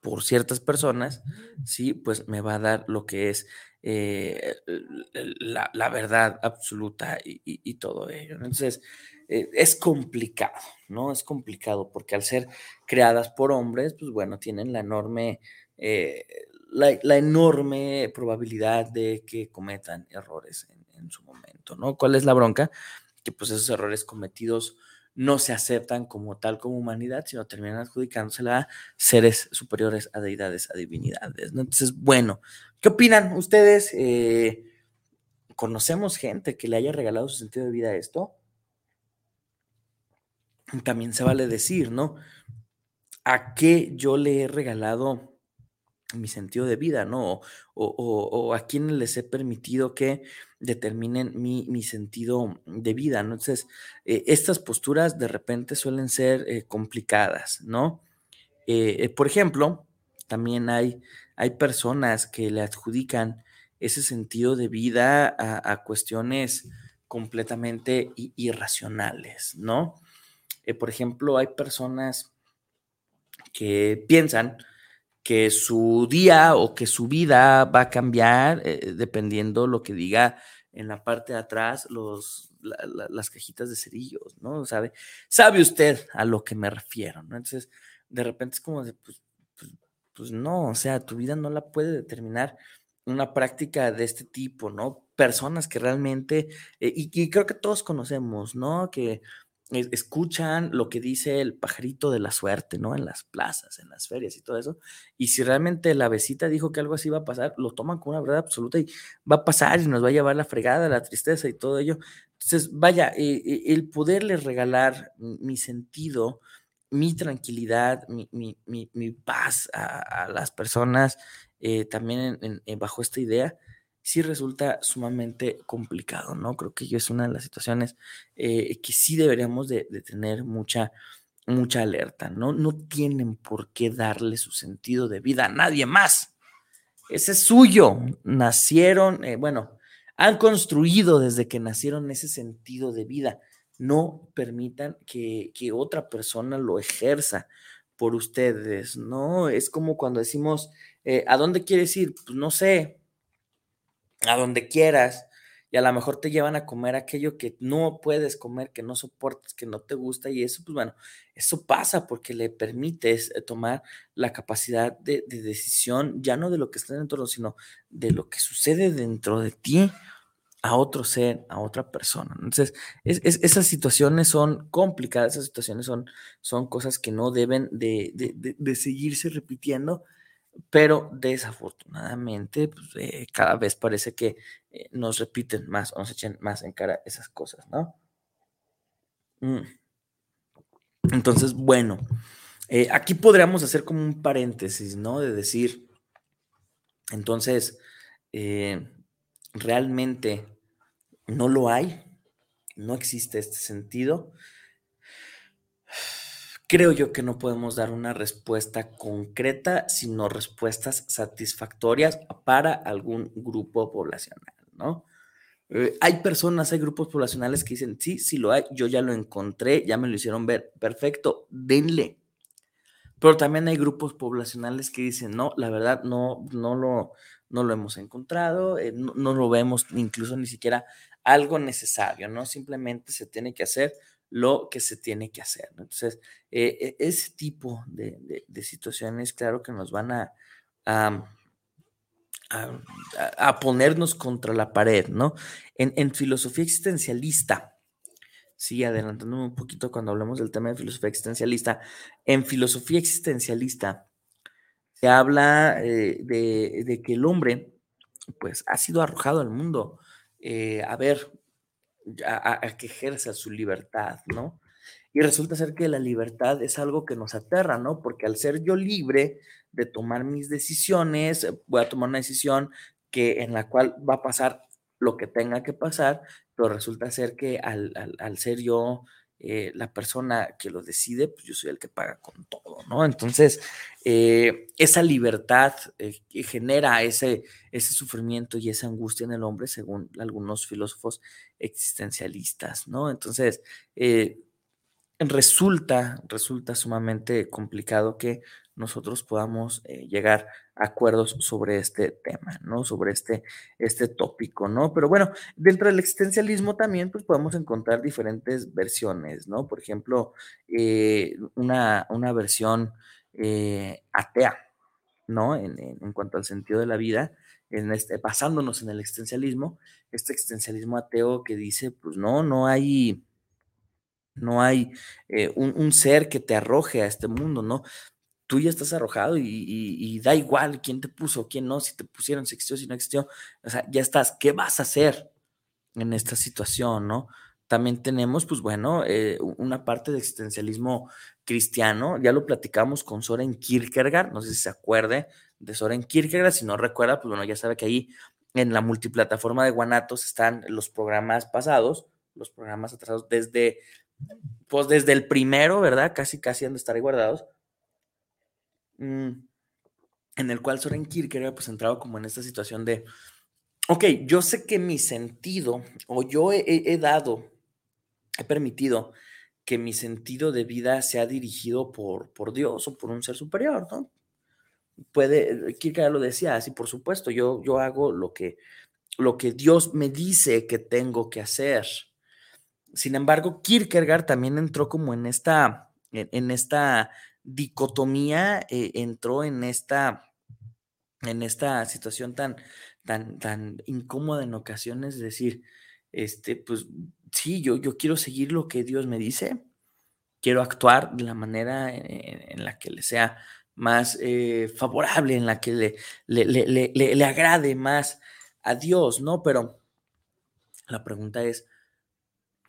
[SPEAKER 4] por ciertas personas, sí, pues me va a dar lo que es eh, la, verdad absoluta y, todo ello. Entonces, es complicado, ¿no? Es complicado porque al ser creadas por hombres, pues bueno, tienen la enorme la, enorme probabilidad de que cometan errores en, su momento, ¿no? ¿Cuál es la bronca? Que pues esos errores cometidos no se aceptan como tal como humanidad, sino terminan adjudicándosela a seres superiores, a deidades, a divinidades, ¿no? Entonces, bueno, ¿qué opinan ustedes? Eh, ¿Conocemos gente que le haya regalado su sentido de vida a esto? También se vale decir, ¿no? ¿A qué yo le he regalado mi sentido de vida, ¿no? O, a quienes les he permitido que determinen mi, sentido de vida, ¿no? Entonces, eh, estas posturas de repente suelen ser eh, complicadas, ¿no? Eh, por ejemplo, también hay, hay personas que le adjudican ese sentido de vida a, cuestiones completamente irracionales, ¿no? por ejemplo, hay personas que piensan que su día o que su vida va a cambiar eh, dependiendo lo que diga en la parte de atrás los, las cajitas de cerillos, ¿no? ¿Sabe? Sabe usted a lo que me refiero, ¿no? Entonces, de repente es como de, pues, pues, pues no, o sea, tu vida no la puede determinar una práctica de este tipo, ¿no? Personas que realmente, eh, y, y, creo que todos conocemos, ¿no? Que escuchan lo que dice el pajarito de la suerte, ¿no? En las plazas, en las ferias y todo eso. Y si realmente la besita dijo que algo así va a pasar, lo toman con una verdad absoluta y va a pasar y nos va a llevar la fregada, la tristeza y todo ello. Entonces, vaya, eh, eh, el poderles regalar mi sentido, mi tranquilidad, mi, paz a, las personas, eh, también bajo esta idea, sí resulta sumamente complicado, ¿no? Creo que es una de las situaciones eh, que sí deberíamos de, tener mucha, mucha alerta, ¿no? No tienen por qué darle su sentido de vida a nadie más. Ese es suyo. Nacieron, eh, bueno, han construido desde que nacieron ese sentido de vida. No permitan que, otra persona lo ejerza por ustedes, ¿no? Es como cuando decimos, eh, ¿a dónde quieres ir? Pues no sé, a donde quieras y a lo mejor te llevan a comer aquello que no puedes comer, que no soportas, que no te gusta y eso, pues bueno, eso pasa porque le permites eh, tomar la capacidad de, decisión, ya no de lo que está dentro, sino de lo que sucede dentro de ti a otro ser, a otra persona. Entonces, esas situaciones son complicadas, esas situaciones son, son cosas que no deben de, de seguirse repitiendo pero desafortunadamente pues, eh, cada vez parece que eh, nos repiten más o nos echen más en cara esas cosas, ¿no? Mm. Entonces, bueno, eh, aquí podríamos hacer como un paréntesis, ¿no? De decir, entonces, realmente no lo hay, no existe este sentido, creo yo que no podemos dar una respuesta concreta, sino respuestas satisfactorias para algún grupo poblacional, ¿no? Eh, hay personas, hay grupos poblacionales que dicen, sí, sí lo hay, yo ya lo encontré, ya me lo hicieron ver, perfecto, denle. Pero también hay grupos poblacionales que dicen, no, la verdad, no, no, lo, no lo hemos encontrado, eh, no, no, lo vemos incluso ni siquiera algo necesario, ¿no? Simplemente se tiene que hacer lo que se tiene que hacer. Entonces, eh, e, ese tipo de, de, situaciones, claro que nos van a, a, a, ponernos contra la pared, ¿no? En, en filosofía existencialista, sí, adelantándome un poquito cuando hablamos del tema de filosofía existencialista, en filosofía existencialista se habla eh, de, de, que el hombre, pues, ha sido arrojado al mundo eh, a ver, a, que ejerza su libertad, ¿no? Y resulta ser que la libertad es algo que nos aterra, ¿no? Porque al ser yo libre de tomar mis decisiones, voy a tomar una decisión que en la cual va a pasar lo que tenga que pasar, pero resulta ser que al, al, al ser yo eh, la persona que lo decide, pues yo soy el que paga con todo, ¿no? Entonces, eh, esa libertad eh, que genera ese, ese sufrimiento y esa angustia en el hombre, según algunos filósofos existencialistas, ¿no? Entonces, resulta, resulta sumamente complicado que nosotros podamos eh, llegar a acuerdos sobre este tema, ¿no? Sobre este, este tópico, ¿no? Pero bueno, dentro del existencialismo también, pues podemos encontrar diferentes versiones, ¿no? Por ejemplo, eh, una, una, versión eh, atea, ¿no? En, en, cuanto al sentido de la vida, en este, basándonos en el existencialismo, este existencialismo ateo que dice, pues no, no hay no hay un, ser que te arroje a este mundo, ¿no? Tú ya estás arrojado y, da igual quién te puso, quién no, si te pusieron, si existió, si no existió, o sea, ya estás, ¿qué vas a hacer en esta situación, no? También tenemos, pues bueno, eh, una parte de existencialismo cristiano, ya lo platicamos con Soren Kierkegaard, no sé si se acuerde de Soren Kierkegaard, si no recuerda, pues bueno, ya sabe que ahí en la multiplataforma de Guanatos están los programas pasados, los programas atrasados desde pues desde el primero, ¿verdad? Casi, casi han de estar ahí guardados. Mm, en el cual Soren Kierkegaard pues entrado como en esta situación de, ok, yo sé que mi sentido, o yo he, dado, he permitido que mi sentido de vida sea dirigido por, por Dios o por un ser superior, ¿no? Puede, Kierkegaard lo decía así, por supuesto, yo, yo hago lo que, lo que Dios me dice que tengo que hacer sin embargo, Kierkegaard también entró como en esta, en esta dicotomía, eh, entró en esta, en esta situación tan, tan, tan incómoda en ocasiones, es decir, este, pues sí, yo, yo quiero seguir lo que Dios me dice, quiero actuar de la manera en, en la que le sea más eh, favorable, en la que le, le, le, le, agrade más a Dios, ¿no? Pero la pregunta es,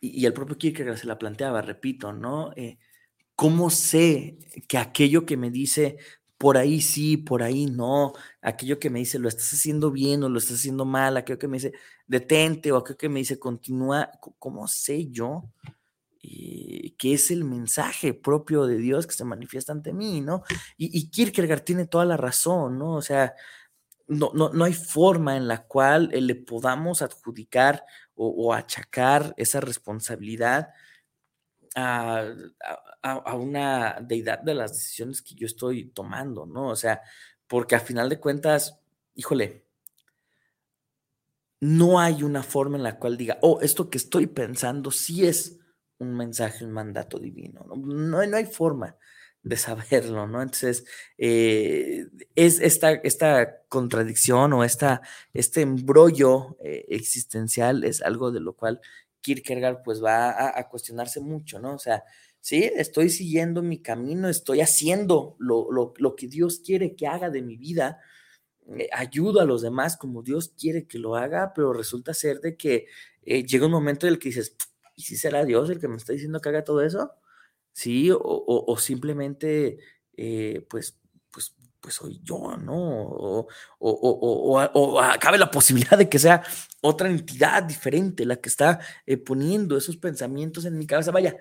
[SPEAKER 4] y, el propio Kierkegaard se la planteaba, repito, ¿no? Eh, ¿Cómo sé que aquello que me dice por ahí sí, por ahí no, aquello que me dice lo estás haciendo bien o lo estás haciendo mal, aquello que me dice detente o aquello que me dice continúa, ¿cómo sé yo eh, que es el mensaje propio de Dios que se manifiesta ante mí, ¿no? Y, y Kierkegaard tiene toda la razón, ¿no? O sea, no, no, no hay forma en la cual eh, le podamos adjudicar o, o achacar esa responsabilidad a, una deidad de las decisiones que yo estoy tomando, ¿no? O sea, porque a final de cuentas, híjole, no hay una forma en la cual diga, oh, esto que estoy pensando sí es un mensaje, un mandato divino. No, no, no hay forma de saberlo, ¿no? Entonces, eh, es esta, esta contradicción o esta, este embrollo eh, existencial es algo de lo cual Kierkegaard pues va a, cuestionarse mucho, ¿no? O sea, sí, estoy siguiendo mi camino, estoy haciendo lo, lo, lo que Dios quiere que haga de mi vida, eh, ayudo a los demás como Dios quiere que lo haga, pero resulta ser de que eh, llega un momento en el que dices, ¿y si será Dios el que me está diciendo que haga todo eso? ¿sí? O, o, o simplemente, eh, pues, pues, pues soy yo, ¿no? O, o, o, cabe la posibilidad de que sea otra entidad diferente la que está eh, poniendo esos pensamientos en mi cabeza. Vaya,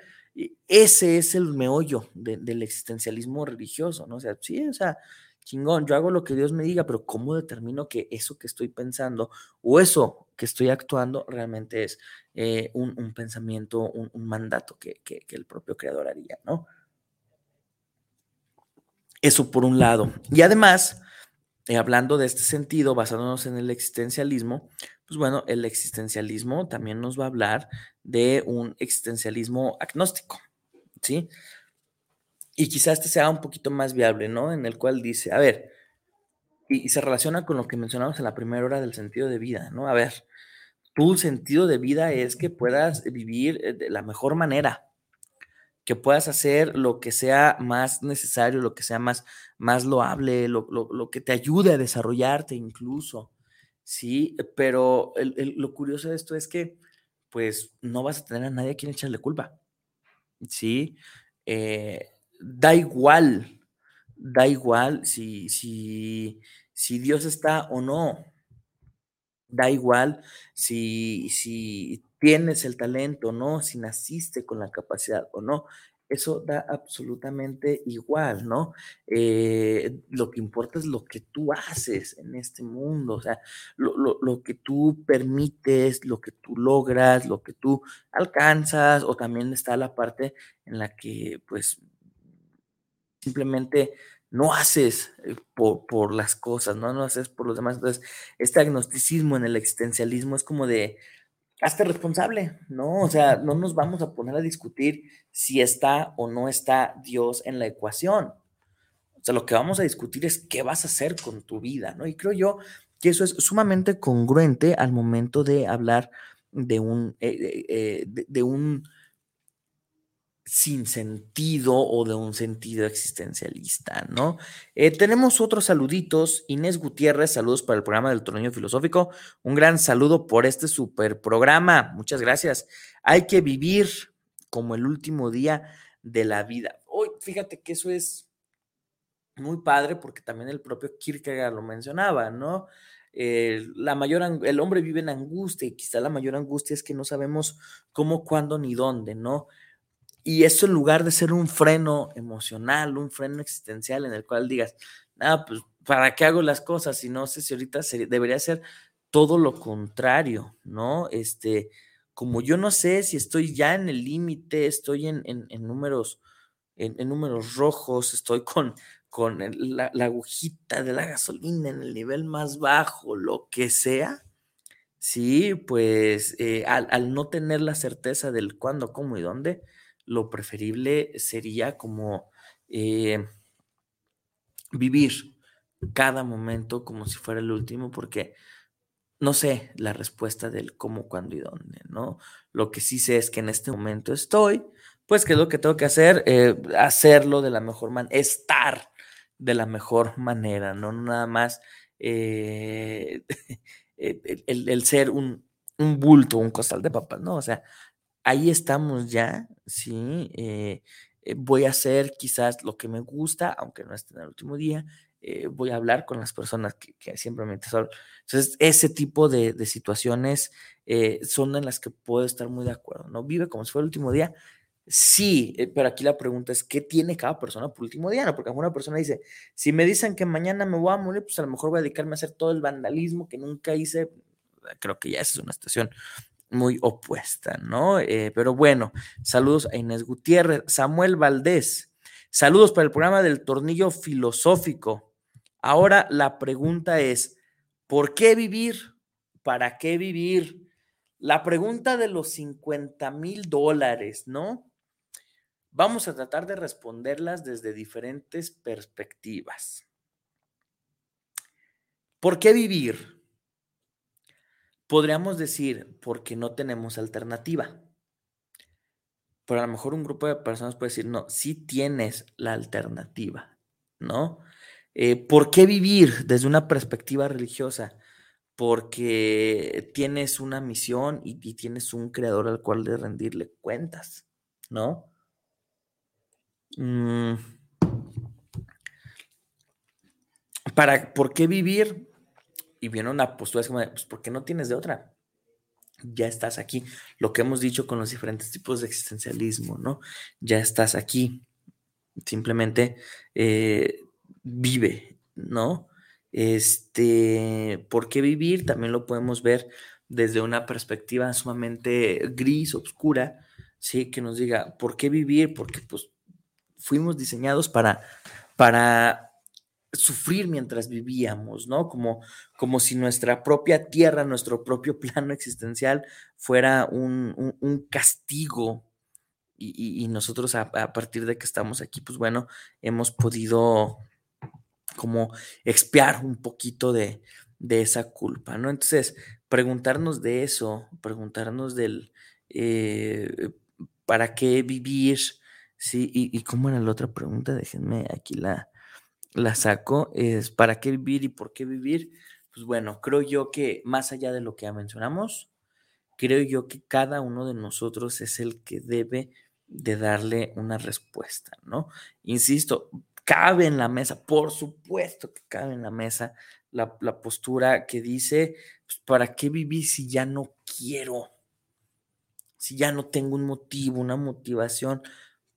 [SPEAKER 4] ese es el meollo del existencialismo religioso, ¿no? O sea, sí, o sea, chingón, yo hago lo que Dios me diga, pero ¿cómo determino que eso que estoy pensando o eso que estoy actuando realmente es eh, un, pensamiento, un, mandato que, el propio creador haría, ¿no? Eso por un lado. Y además, eh, hablando de este sentido, basándonos en el existencialismo, pues bueno, el existencialismo también nos va a hablar de un existencialismo agnóstico, ¿sí? Y quizás este sea un poquito más viable, ¿no? En el cual dice, a ver, y, se relaciona con lo que mencionamos en la primera hora del sentido de vida, ¿no? A ver, tu sentido de vida es que puedas vivir eh, de la mejor manera, que puedas hacer lo que sea más necesario, lo que sea más, más loable, lo, que te ayude a desarrollarte incluso, ¿sí? Pero lo curioso de esto es que, pues, no vas a tener a nadie a quien echarle culpa, ¿sí? Eh, da igual, da igual si, si, si Dios está o no, da igual si, si tienes el talento o no, si naciste con la capacidad o no. Eso da absolutamente igual, ¿no? Eh, lo que importa es lo que tú haces en este mundo, o sea, lo, lo, que tú permites, lo que tú logras, lo que tú alcanzas, o también está la parte en la que, pues, simplemente no haces eh, por, las cosas, ¿no? No haces por los demás. Entonces, este agnosticismo en el existencialismo es como de, hazte responsable, ¿no? O sea, no nos vamos a poner a discutir si está o no está Dios en la ecuación. O sea, lo que vamos a discutir es qué vas a hacer con tu vida, ¿no? Y creo yo que eso es sumamente congruente al momento de hablar de un, eh, eh, de un sin sentido o de un sentido existencialista, ¿no? Eh, tenemos otros saluditos. Inés Gutiérrez, saludos para el programa del Torneo Filosófico. Un gran saludo por este super programa. Muchas gracias. Hay que vivir como el último día de la vida. Hoy, fíjate que eso es muy padre porque también el propio Kierkegaard lo mencionaba, ¿no? La mayor, el hombre vive en angustia y quizá la mayor angustia es que no sabemos cómo, cuándo ni dónde, ¿no? Y eso en lugar de ser un freno emocional, un freno existencial en el cual digas, nada, pues, ¿para qué hago las cosas? Si no sé si ahorita debería ser todo lo contrario, ¿no? Este, como yo no sé si estoy ya en el límite, estoy en, números, en, números rojos, estoy con, con la, agujita de la gasolina en el nivel más bajo, lo que sea, sí, pues eh, al, no tener la certeza del cuándo, cómo y dónde, lo preferible sería como eh, vivir cada momento como si fuera el último, porque no sé la respuesta del cómo, cuándo y dónde, ¿no? Lo que sí sé es que en este momento estoy, pues, ¿qué es lo que tengo que hacer? Eh, hacerlo de la mejor manera, estar de la mejor manera, no nada más eh, el, ser un, un bulto, un costal de papas, ¿no? O sea, ahí estamos ya, ¿sí? Eh, eh, voy a hacer quizás lo que me gusta, aunque no esté en el último día. Eh, voy a hablar con las personas que, siempre me interesan. Entonces, ese tipo de, situaciones son en las que puedo estar muy de acuerdo, ¿no? Vive como si fuera el último día. Sí, pero aquí la pregunta es, ¿qué tiene cada persona por último día? ¿no? Porque alguna persona dice, si me dicen que mañana me voy a morir, pues a lo mejor voy a dedicarme a hacer todo el vandalismo que nunca hice. Creo que ya esa es una situación muy opuesta, ¿no? Eh, pero bueno, saludos a Inés Gutiérrez, Samuel Valdés, saludos para el programa del tornillo filosófico. Ahora la pregunta es, ¿por qué vivir? ¿Para qué vivir? La pregunta de los 50 mil dólares, ¿no? Vamos a tratar de responderlas desde diferentes perspectivas. ¿Por qué vivir? Podríamos decir, porque no tenemos alternativa. Pero a lo mejor un grupo de personas puede decir, no, sí tienes la alternativa, ¿no? Eh, ¿Por qué vivir desde una perspectiva religiosa? Porque tienes una misión y, tienes un creador al cual de rendirle cuentas, ¿no? Mm. Para, ¿Por qué vivir? Y viene una postura es como, pues, ¿por qué no tienes de otra? ya estás aquí. Lo que hemos dicho con los diferentes tipos de existencialismo, ¿no? Ya estás aquí. Simplemente eh, vive, ¿no? Este, ¿por qué vivir? También lo podemos ver desde una perspectiva sumamente gris, oscura, ¿sí? Que nos diga, ¿por qué vivir? Porque pues fuimos diseñados para, para sufrir mientras vivíamos, ¿no? Como, como si nuestra propia tierra, nuestro propio plano existencial fuera un, un, castigo. Y, nosotros a, a, partir de que estamos aquí, pues bueno, hemos podido como expiar un poquito de, de esa culpa, ¿no? Entonces, preguntarnos de eso, preguntarnos del eh, para qué vivir, ¿sí? Y, y cómo era la otra pregunta, déjenme aquí la, la saco, es para qué vivir y por qué vivir. Pues bueno, creo yo que más allá de lo que ya mencionamos, creo yo que cada uno de nosotros es el que debe de darle una respuesta, ¿no? Insisto, cabe en la mesa, por supuesto que cabe en la mesa la, la postura que dice, pues, ¿para qué vivir si ya no quiero? Si ya no tengo un motivo, una motivación,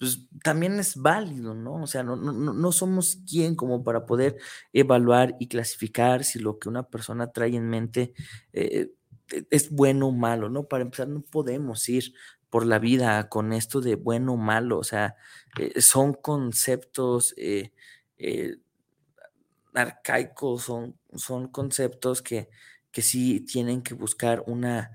[SPEAKER 4] pues también es válido, ¿no? O sea, no, no, no somos quien como para poder evaluar y clasificar si lo que una persona trae en mente eh, e, es bueno o malo, ¿no? Para empezar, no podemos ir por la vida con esto de bueno o malo, o sea, eh, son conceptos eh, arcaicos, son, son conceptos que, que sí tienen que buscar una,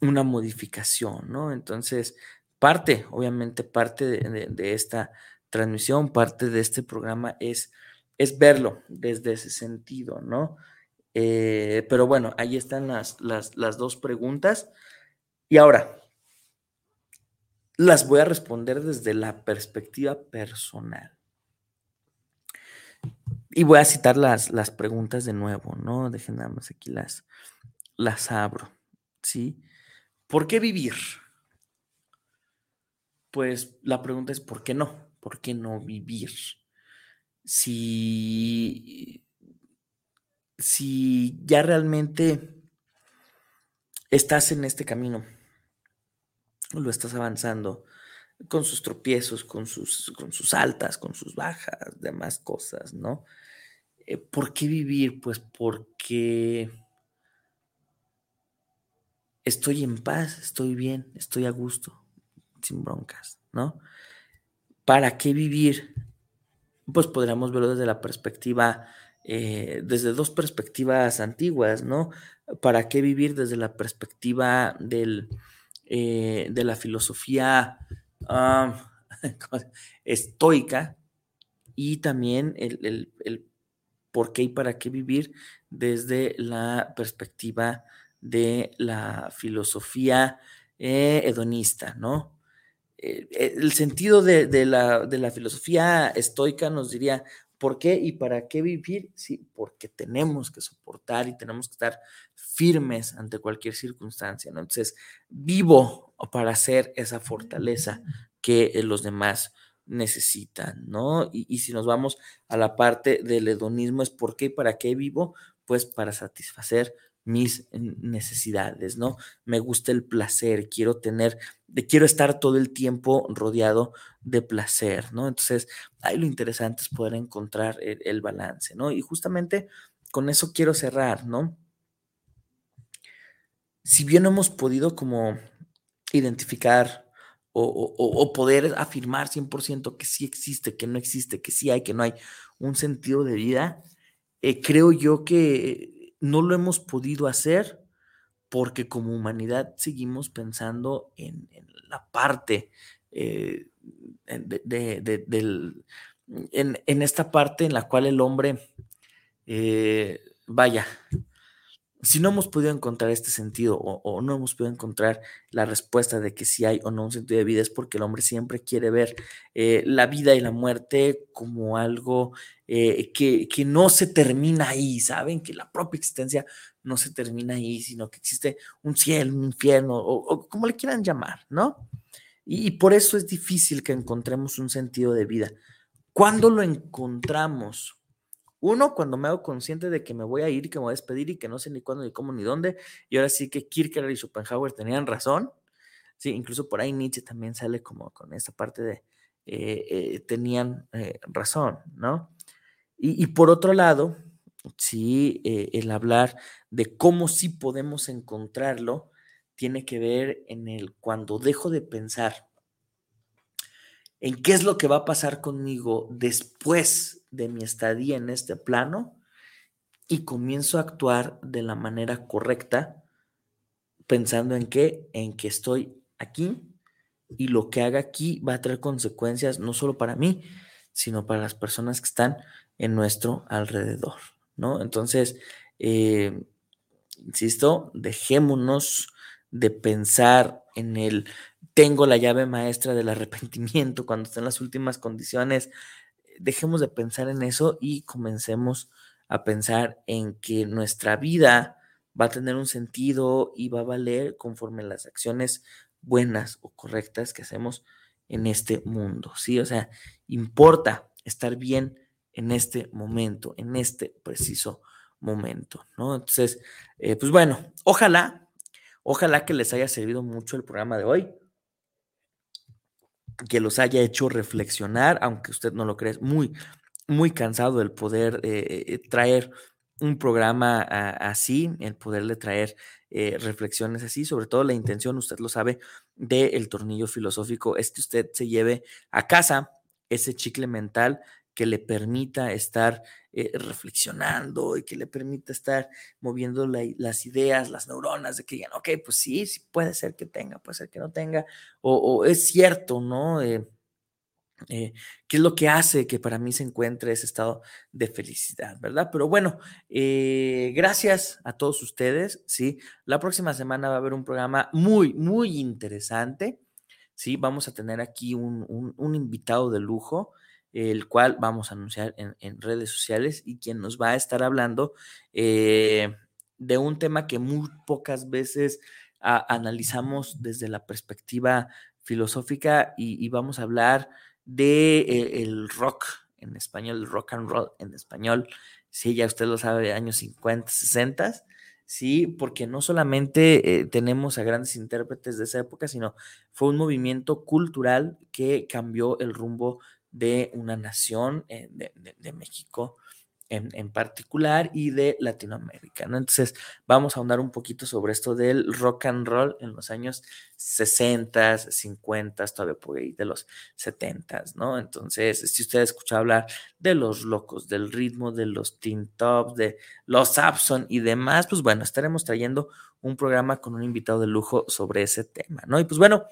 [SPEAKER 4] una modificación, ¿no? Entonces, parte, obviamente, parte de, esta transmisión, parte de este programa es, es verlo desde ese sentido, ¿no? Eh, pero bueno, ahí están las, las, dos preguntas. Y ahora, las voy a responder desde la perspectiva personal. Y voy a citar las, las preguntas de nuevo, ¿no? Dejen nada más aquí las, las abro, ¿sí? ¿Por qué vivir? Pues la pregunta es, ¿por qué no? ¿Por qué no vivir? Si, si ya realmente estás en este camino, lo estás avanzando con sus tropiezos, con sus, con sus altas, con sus bajas, demás cosas, ¿no? Eh, ¿Por qué vivir? Pues porque estoy en paz, estoy bien, estoy a gusto sin broncas, ¿no? ¿Para qué vivir? Pues podríamos verlo desde la perspectiva, eh, desde dos perspectivas antiguas, ¿no? ¿Para qué vivir desde la perspectiva del, eh, de la filosofía estoica y también el, el por qué y para qué vivir desde la perspectiva de la filosofía eh, hedonista, ¿no? Eh, eh, el sentido de, la, filosofía estoica nos diría, ¿por qué y para qué vivir? Sí, porque tenemos que soportar y tenemos que estar firmes ante cualquier circunstancia, ¿no? Entonces, vivo para ser esa fortaleza que eh, los demás necesitan, ¿no? Y, y si nos vamos a la parte del hedonismo, es ¿por qué y para qué vivo? Pues para satisfacer mis necesidades, ¿no? Me gusta el placer, quiero tener, quiero estar todo el tiempo rodeado de placer, ¿no? Entonces, ahí lo interesante es poder encontrar el, balance, ¿no? Y justamente con eso quiero cerrar, ¿no? Si bien no hemos podido como identificar o, poder afirmar 100% que sí existe, que no existe, que sí hay, que no hay un sentido de vida, eh, creo yo que no lo hemos podido hacer porque como humanidad seguimos pensando en, la parte eh, del, en, esta parte en la cual el hombre, eh, vaya, si no hemos podido encontrar este sentido o, no hemos podido encontrar la respuesta de que si hay o no un sentido de vida es porque el hombre siempre quiere ver eh, la vida y la muerte como algo eh, que, no se termina ahí, ¿saben? Que la propia existencia no se termina ahí, sino que existe un cielo, un infierno o, como le quieran llamar, ¿no? Y, y por eso es difícil que encontremos un sentido de vida. Cuando lo encontramos, Uno, cuando me hago consciente de que me voy a ir que me voy a despedir y que no sé ni cuándo, ni cómo, ni dónde. Y ahora sí que Kierkegaard y Schopenhauer tenían razón. Sí, incluso por ahí Nietzsche también sale como con esta parte de eh, eh, tenían eh, razón, ¿no? Y, y, por otro lado, sí, el hablar de cómo sí podemos encontrarlo tiene que ver en el cuando dejo de pensar en qué es lo que va a pasar conmigo después de mi estadía en este plano y comienzo a actuar de la manera correcta, pensando en qué, en que estoy aquí y lo que haga aquí va a traer consecuencias no solo para mí, sino para las personas que están en nuestro alrededor, ¿no? Entonces, eh, insisto, dejémonos de pensar en el tengo la llave maestra del arrepentimiento cuando estén las últimas condiciones. Dejemos de pensar en eso y comencemos a pensar en que nuestra vida va a tener un sentido y va a valer conforme las acciones buenas o correctas que hacemos en este mundo, ¿sí? O sea, importa estar bien en este momento, en este preciso momento, ¿no? Entonces, eh, pues bueno, ojalá, ojalá que les haya servido mucho el programa de hoy, que los haya hecho reflexionar, aunque usted no lo cree, es muy, muy cansado el poder eh, eh, traer un programa así, el poderle traer eh, reflexiones así, sobre todo la intención, usted lo sabe, del tornillo filosófico es que usted se lleve a casa ese chicle mental que le permita estar eh, reflexionando y que le permita estar moviendo las ideas, las neuronas, de que digan, ok, pues sí, sí puede ser que tenga, puede ser que no tenga, o, es cierto, ¿no? Eh, eh, qué es lo que hace que para mí se encuentre ese estado de felicidad, ¿verdad? Pero bueno, eh, gracias a todos ustedes, ¿sí? La próxima semana va a haber un programa muy, muy interesante, ¿sí? Vamos a tener aquí un, invitado de lujo, el cual vamos a anunciar en, redes sociales y quien nos va a estar hablando eh, de un tema que muy pocas veces analizamos desde la perspectiva filosófica y vamos a hablar de eh, el rock en español, rock and roll en español, sí, ya usted lo sabe, años 50, 60, sí, porque no solamente eh, tenemos a grandes intérpretes de esa época, sino fue un movimiento cultural que cambió el rumbo de una nación eh, de, México en, particular y de Latinoamérica, ¿no? Entonces, vamos a ahondar un poquito sobre esto del rock and roll en los años 60, 50, todavía por ahí de los 70, ¿no? Entonces, si usted escucha hablar de los locos del ritmo, de los Teen Tops, de los Abson y demás, pues bueno, estaremos trayendo un programa con un invitado de lujo sobre ese tema, ¿no? Y pues bueno,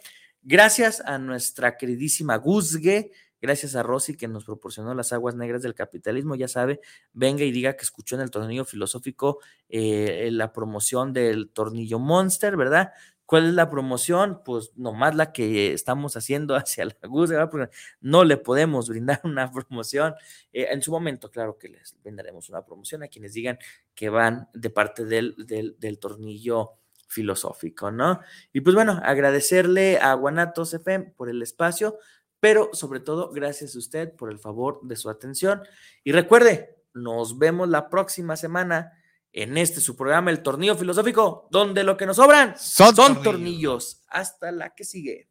[SPEAKER 4] gracias a nuestra queridísima Guzgue, Gracias a Rosy que nos proporcionó las aguas negras del capitalismo. Ya sabe, venga y diga que escuchó en el tornillo filosófico eh, la promoción del tornillo Monster, ¿verdad? ¿Cuál es la promoción? Pues nomás la que estamos haciendo hacia la GUS, ¿verdad? Porque no le podemos brindar una promoción. Eh, en su momento, claro que les brindaremos una promoción a quienes digan que van de parte del, del, del tornillo filosófico, ¿no? Y pues bueno, agradecerle a Guanatos FM por el espacio pero sobre todo gracias a usted por el favor de su atención. Y recuerde, nos vemos la próxima semana en este su programa El Tornillo Filosófico, donde lo que nos sobran son, tornillos. Hasta la que sigue.